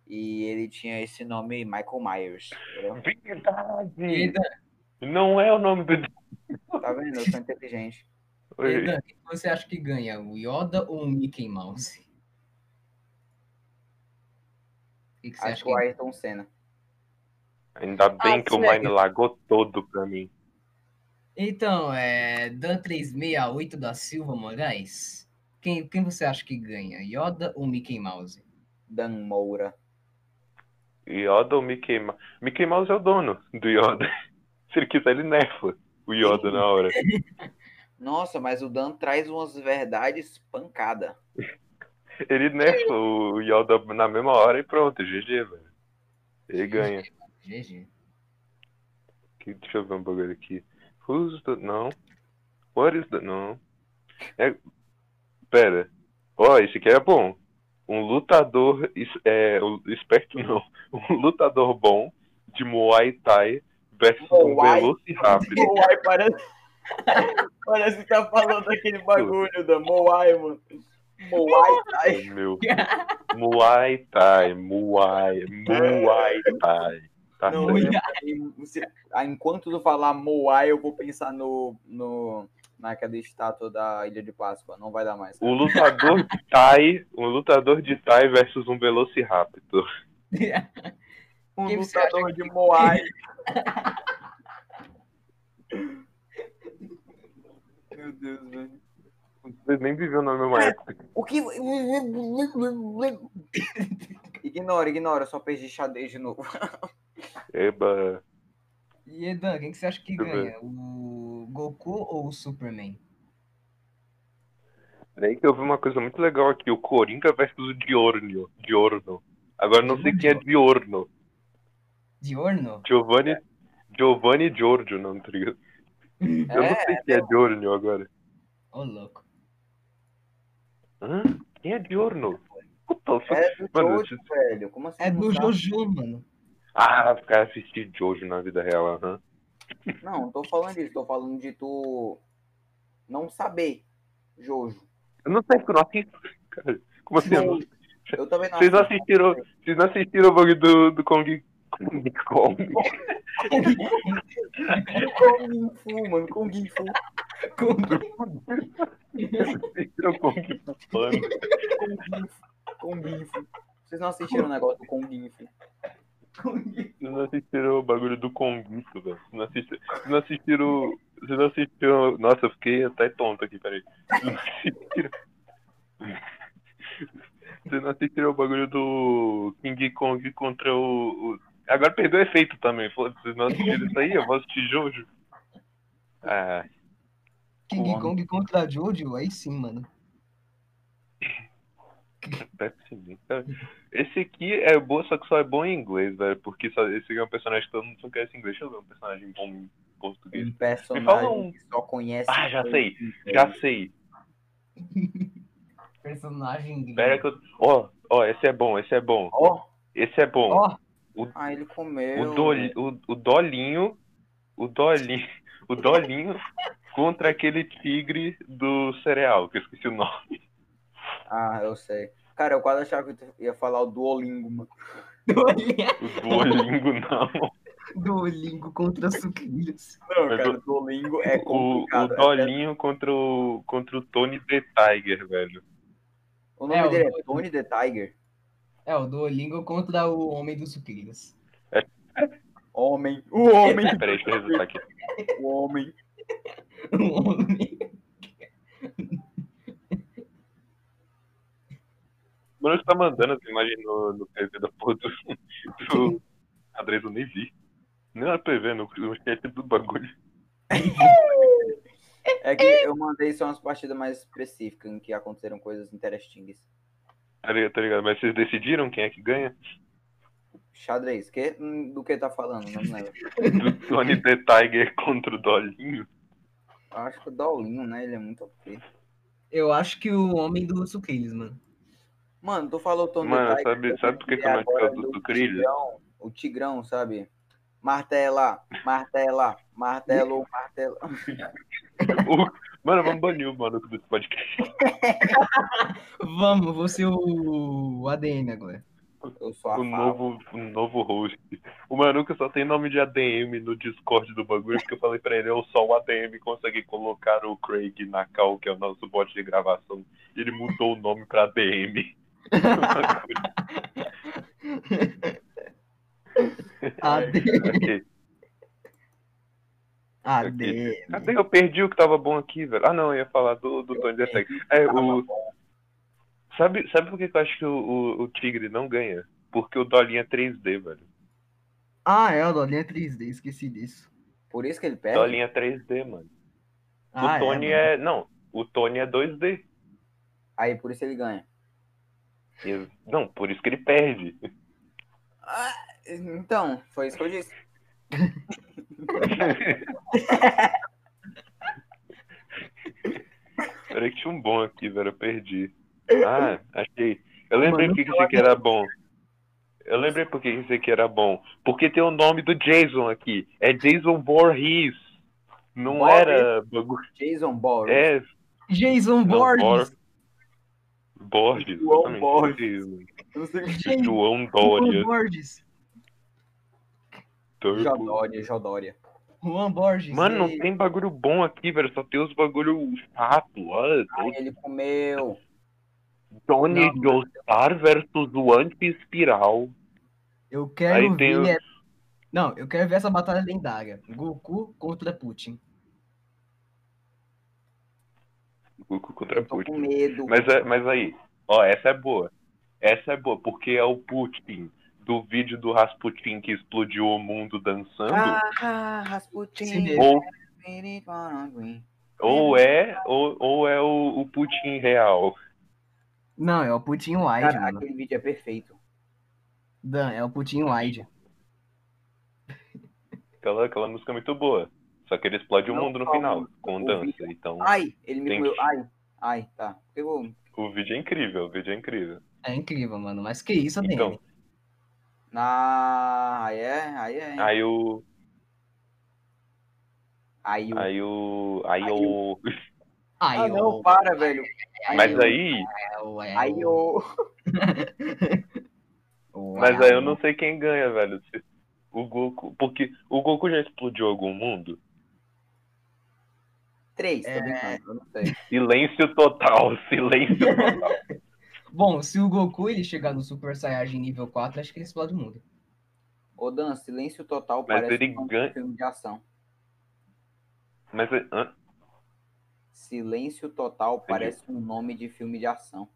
E ele tinha esse nome Michael Myers. Verdade! Não é o nome do. Tá vendo? Eu sou inteligente. e Dan, o que você acha que ganha? O Yoda ou o Mickey Mouse? Que, que você Acho acha que o Ayrton Senna. Ainda bem Ah, que o? Mine lagou todo pra mim. Então, é. Dan 368 da Silva Moraes. Quem, quem você acha que ganha? Yoda ou Mickey Mouse? Dan Moura. Yoda ou Mickey Mouse? Mickey Mouse é o dono do Yoda. Se ele quiser, ele nerfa o Yoda na hora. Nossa, mas o Dan traz umas verdades pancada. Ele nerfa o Yoda na mesma hora e pronto, GG, velho. Ele ganha. GG. Aqui, deixa eu ver um bagulho aqui. Who's the... Não. What is the... Não. É... Pera. Ó, esse aqui é bom. Um lutador... É, esperto não. Um lutador bom de Muay Thai versus um Muay? Velociraptor. Moai, parece. parece que tá falando aquele bagulho da Moai, mano. Moai, ai. Meu. Muay Thai. Muay. Muay Thai. Tá Não, eu- enquanto tu falar Moai, eu vou pensar no, no, naquela estátua da Ilha de Páscoa. Não vai dar mais. Um lutador de Thai. Um lutador de Thai versus um Velociraptor. Um Quem lutador de Moai. Meu Deus, velho. Vocês nem viviam na mesma época. O que. ignora, ignora, só perdi xadrez de novo. Eba. E Edan, quem que você acha que Deixa ganha? O Goku ou o Superman? Peraí que eu vi uma coisa muito legal aqui. O Coringa versus o Diorno. Diorno. Agora não sei quem é Diorno. Diorno? Giovanni. Giovanni Giorgio, não, tá ligado? Eu não sei quem é Diorno agora. Ô, louco. Hã? Quem é Diorno? Puta, só... É do Mano, Jojo, velho. Como assim? É do? Jojo, mano. Ah, os caras assistiram Jojo na vida real, aham. Não, não tô falando disso. Tô falando de tu não saber Jojo. Eu não sei porque eu não assisto. Cara, como assim? Eu não... Eu também não Vocês não assistiram. Vocês não assistiram o bug do, do Kong, Kong Kong. Kung Fu, mano, Kung Fu. Kong Fu. Kung Fu. Vocês não assistiram o negócio do Kung Fu? Vocês não assistiram o bagulho do Conguito, velho. Vocês não assistiram. Vocês não assistiram. Vocês não assistiram. Nossa, eu fiquei até tonto aqui, peraí. Vocês não assistiram. Vocês não assistiram o bagulho do King Kong contra o. Agora perdeu o efeito também. foda-se, Vocês não assistiram isso aí? Eu vou assistir Jojo. Ah, King. Kong contra Jojo, aí sim, mano. péssimo. Esse aqui é bom, só que só é bom em inglês, velho. Porque só, esse aqui é um personagem que todo mundo só conhece em inglês. Deixa eu ver um personagem bom em português. Um personagem fala um- que só conhece. Ah, já sei. Já sei. Personagem gringo. Pera que eu. Ó, ó, esse é bom, esse é bom. Ó, Esse é bom. Ó, ah, ele comeu. O, Doli, o, o Dolinho. O Dolinho. O Dolinho contra aquele tigre do cereal, que eu esqueci o nome. Ah, eu sei. Cara, eu quase achava que tu ia falar o Duolingo, mano. O Duolingo não. Duolingo contra sucrilhos. Não, Mas cara, o- o Duolingo é O, o complicado. é- Dolinho contra o, contra o Tony the Tiger, velho. O nome É, o dele é Duolingo. Tony the Tiger. É, o Duolingo contra o Homem dos Sucrilhos. Homem. O homem. Peraí, deixa eu resultar aqui. o homem. O homem. Mano, você tá mandando as imagens no, no PV da porra do, do xadrez, eu nem vi. Nem na PV, no, no chat do bagulho. É que eu mandei só umas partidas mais específicas em que aconteceram coisas interessantes. Tá ligado, tá ligado? Mas vocês decidiram quem é que ganha? Xadrez, que, hum, do que tá falando? Não lembro. Do Tony the Tiger contra o Dolinho? Eu acho que o Dolinho, né? Ele é muito ok. Eu acho que o Homem dos Sucrilhos, mano. Mano, tu falou Tony Mano, Tiger. sabe- sabe por que que eu não gosto do do? Tigrão, o Tigrão, sabe? Martela, martela, martelo, martelo. Mano, vamos banir o maluco desse podcast. Vamos, vou ser o ADM agora. Eu sou a O novo, o novo host. O Manuca só tem nome de ADM no Discord do bagulho, porque eu falei pra ele, eu só o ADM consegui colocar o Craig na cal, que é o nosso bot de gravação. Ele mudou o nome pra ADM. ADM. Ok. ADM. Cadê? Eu perdi o que tava bom aqui, velho. Ah, não, eu ia falar do, do Tony Tiger. É, o... Sabe, sabe por que que eu acho que o, o, o Tigre não ganha? Porque o Dolinho é 3D, velho. Ah, é, o Dolinho é 3D, esqueci disso. Por isso que ele perde. Dolinho é 3D, mano. Ah, o Tony é, é, Não, o Tony é 2D. Aí por isso ele ganha. Não, por isso que ele perde. Então, foi isso que eu disse. Peraí que tinha um bom aqui, velho. Eu perdi. Ah, achei. Eu lembrei Mano, porque que esse aqui era bom. Eu lembrei porque que esse aqui era bom. Porque tem o nome do Jason aqui. É Jason Voorhees. Não Voorhees? era bagulho. Jason Bourne. É Jason Não, Borges. Bor- Borges. João. Borges. Sei João Dória. Borges. Turbo. Jodória, Jodória. Juan Borges. Mano, não e- tem bagulho bom aqui, velho. Só tem os bagulho chato. Olha, Aí ele comeu. Tony Não. Joestar versus o Anti-Espiral. Eu quero Aí ver. Não, eu quero ver essa batalha lendária. Goku contra Putin. Goku contra Eu tô com Putin. medo. Mas, é, mas aí, ó, essa é boa. Essa é boa, porque é o Putin do vídeo do Rasputin que explodiu o mundo dançando. Ah, Rasputin. Ou, ou é, ou, ou é o, o Putin real. Não, é o Putin Wide, Cara, mano. aquele vídeo é perfeito. Dan, é o Putin Wide. Aquela, aquela música é muito boa. Só que ele explode o Não mundo no final, com o dança. vídeo. Então, Ai, ele me que- Ai, ai, tá. Eu o vídeo é incrível, o vídeo é incrível. É incrível, mano. Mas que isso, ADM? Então, Ah, aí é, aí é. aí o. Aí o. Aí o. Aí o. Ai, Ah, não, para, velho. Mas o- aí. é o- é Aí o- o. o- Mas é aí eu o- não sei quem ganha, velho. O Goku. Porque o Goku já explodiu algum mundo? Três, tô É. brincando, eu não sei. Silêncio total, silêncio total. Bom, se o Goku ele chegar no Super Saiyajin nível 4, acho que ele explode o mundo. Ô Dan, silêncio total Mas parece ele um nome ganha- de filme de ação. Mas hã? Silêncio total parece um nome de filme de ação.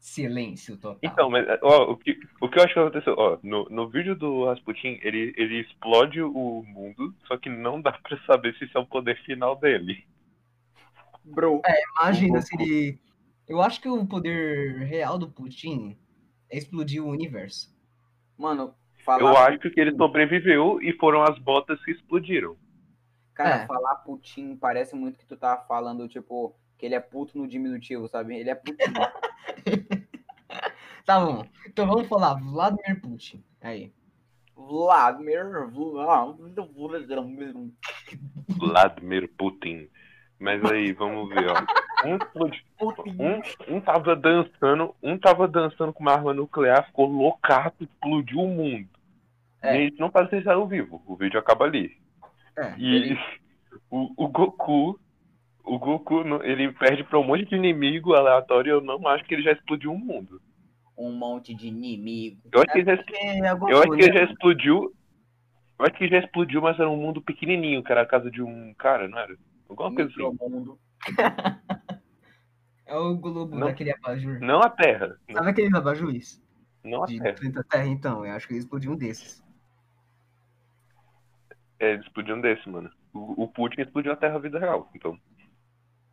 Silêncio total. Então, mas ó, o, que, o que eu acho que aconteceu, ó, no, no vídeo do Rasputin, ele, ele explode o mundo, só que não dá pra saber se isso é o poder final dele. Bro. Imagina o se ele. Eu acho que o poder real do Putin é explodir o universo. Mano, falar. Eu acho que ele sobreviveu e foram as botas que explodiram. Cara, É. falar Putin parece muito que tu tá falando, tipo, que ele é puto no diminutivo, sabe? Ele é Putin. Tá bom. Então vamos falar Vladimir Putin. Aí. Vladimir. Vladimir. Vladimir Putin. Mas aí, vamos ver, ó. Um, um, um tava dançando, um tava dançando com uma arma nuclear, ficou loucaço, explodiu o mundo. É. E gente não faz deixar o vivo, o vídeo acaba ali. É. E o, o Goku, o Goku, ele perde pra um monte de inimigo aleatório. Eu não acho que ele já explodiu o mundo. Um monte de inimigo. Eu acho que ele já, Porque é Goku, eu acho que né? já explodiu. Eu acho que ele já explodiu, mas era um mundo pequenininho, que era a casa de um cara, não era? Alguma coisa assim. Micromundo. É o globo Não. daquele abajur. Não a Terra. Não, Sabe aqueles abajures? não a De Terra. planeta Terra, então. Eu acho que ele explodiu um desses. É, ele explodiu um desse, mano. O, o Putin explodiu a Terra vida real. Então,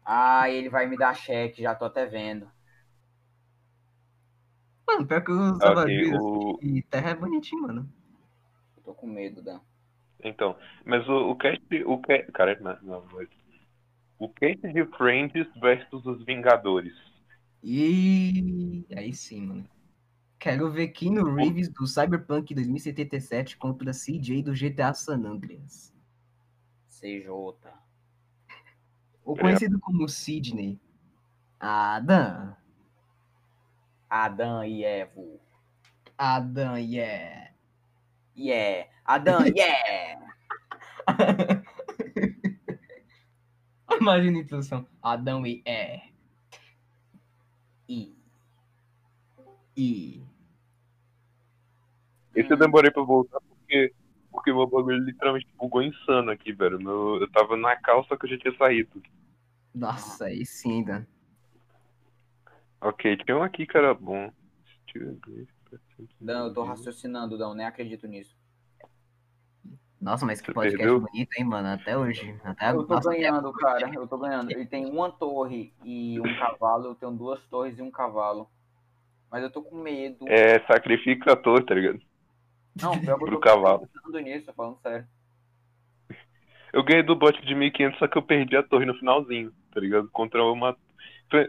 Ah, ele vai me dar cheque, já tô até vendo. Mano, pior que os Ok, abajures o- e Terra é bonitinho, mano. Eu tô com medo, Dan. então. Mas o, o cast. O cast. Cara, não, não, mas. O cast de Friends versus os Vingadores. E aí sim, mano. Quero ver Keanu Reeves do Cyberpunk 2077 contra CJ do GTA San Andreas. CJ. Ou É. conhecido como Sidney. Adam. Adão e Evo. Adam, yeah. Yeah. Adão, yeah. Imagina a introdução. Adão e é. E. E. Esse eu demorei pra voltar porque. Porque meu bagulho literalmente bugou insano aqui, velho. Meu, eu tava na calça que eu já tinha saído. Nossa, aí sim, Dan. Ok, tinha um aqui que era bom. Dan, eu tô raciocinando, Dan. Nem acredito nisso. Nossa, mas que Você podcast perdeu? bonito, hein, mano? Até hoje. Até Eu tô nossa, ganhando, cara. Eu tô ganhando. Ele tem uma torre e um cavalo. Eu tenho duas torres e um cavalo. Mas eu tô com medo. É, sacrifica a torre, tá ligado? Não, pior pro tô cavalo. pensando nisso, falando sério. Eu ganhei do bot de 1500, só que eu perdi a torre no finalzinho, tá ligado? Contra uma.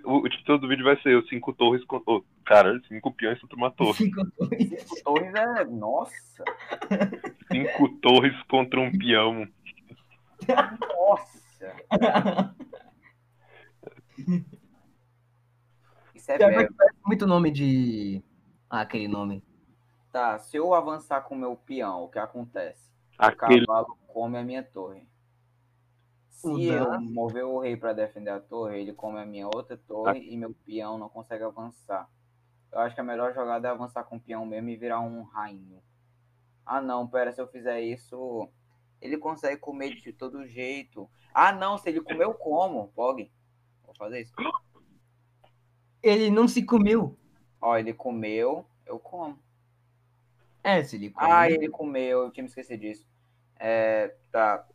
O, o título do vídeo vai ser os cinco torres contra. Oh, cara, cinco peões contra uma torre. Cinco torres. Cinco torres é. Nossa! Cinco torres contra um peão. Nossa! Isso é parece muito nome de. Ah, aquele nome. Tá, se eu avançar com o meu peão, o que acontece? O Aquele. cavalo come a minha torre. Se O eu mover o rei pra defender a torre, ele come a minha outra torre e meu peão não consegue avançar. Eu acho que a melhor jogada é avançar com o peão mesmo e virar um rainho. Ah não, pera, se eu fizer isso, ele consegue comer de todo jeito. Ah não, se ele comer eu como, Pog. Vou fazer isso. Ele não se comeu. Ó, ele comeu, eu como. É, se ele comeu. Ah, ele comeu, eu tinha me esquecido disso. É, tá.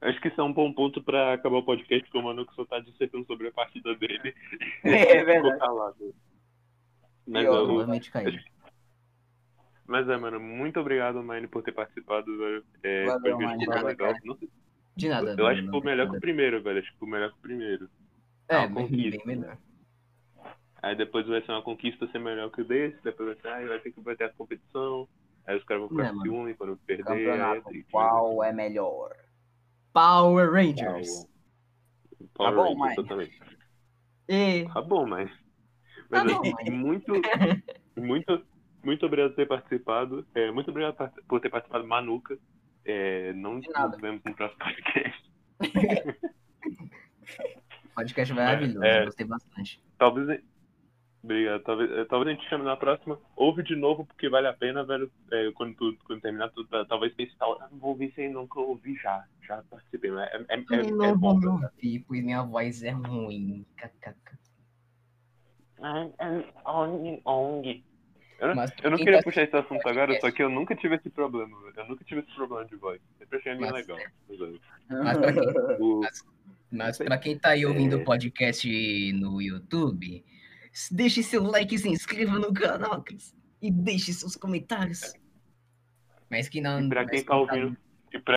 Acho que isso é um bom ponto pra acabar o podcast, porque o Manu que só tá dissertando sobre a partida dele. É verdade. Mas, eu- Provavelmente caiu. mas é, mano, muito obrigado, Mine, por ter participado, velho. É, Valeu, foi valeu, legal. cara. Não sei- De nada. eu acho que foi melhor que o primeiro, velho. Acho que foi melhor que o primeiro. É, Ah, bem, bem melhor. Aí depois vai ser uma conquista ser melhor que o desse, depois vai ser, ah, vai ter que vai ter a competição. Aí os caras vão ficar É, com ciúme quando perder. Campeonato, aí, qual é melhor? Power Rangers. Power Tá bom, Rangers. E. Tá bom, mas. Tá Mas bom, assim, mãe. muito. Muito. Muito obrigado por ter participado. É, muito obrigado por ter participado, Manuca. É, não De nada. nos vemos no próximo podcast. Podcast maravilhoso, É. gostei bastante. Talvez. Obrigado. Talvez, é, talvez a gente chame na próxima. Ouve de novo, porque vale a pena, velho. É, quando, tu, quando terminar tudo, tá- talvez pense tal. "Ah, Não vou ouvir isso aí, não, que eu ouvi já. Já participei. Mas é, é, é, Eu é não bom, vou velho. ouvir, pois minha voz é ruim. KKK. ONG. Eu não, Mas eu não queria tá puxar esse assunto agora, podcast- só que eu nunca tive esse problema, velho. Eu nunca tive esse problema de voz. Sempre achei bem Mas- legal. Mas pra quem, O- mas pra quem tá aí ouvindo É. o podcast no YouTube, deixe seu like e se inscreva no canal, Cris. E deixe seus comentários. Mas que não. E pra quem tá ouvindo-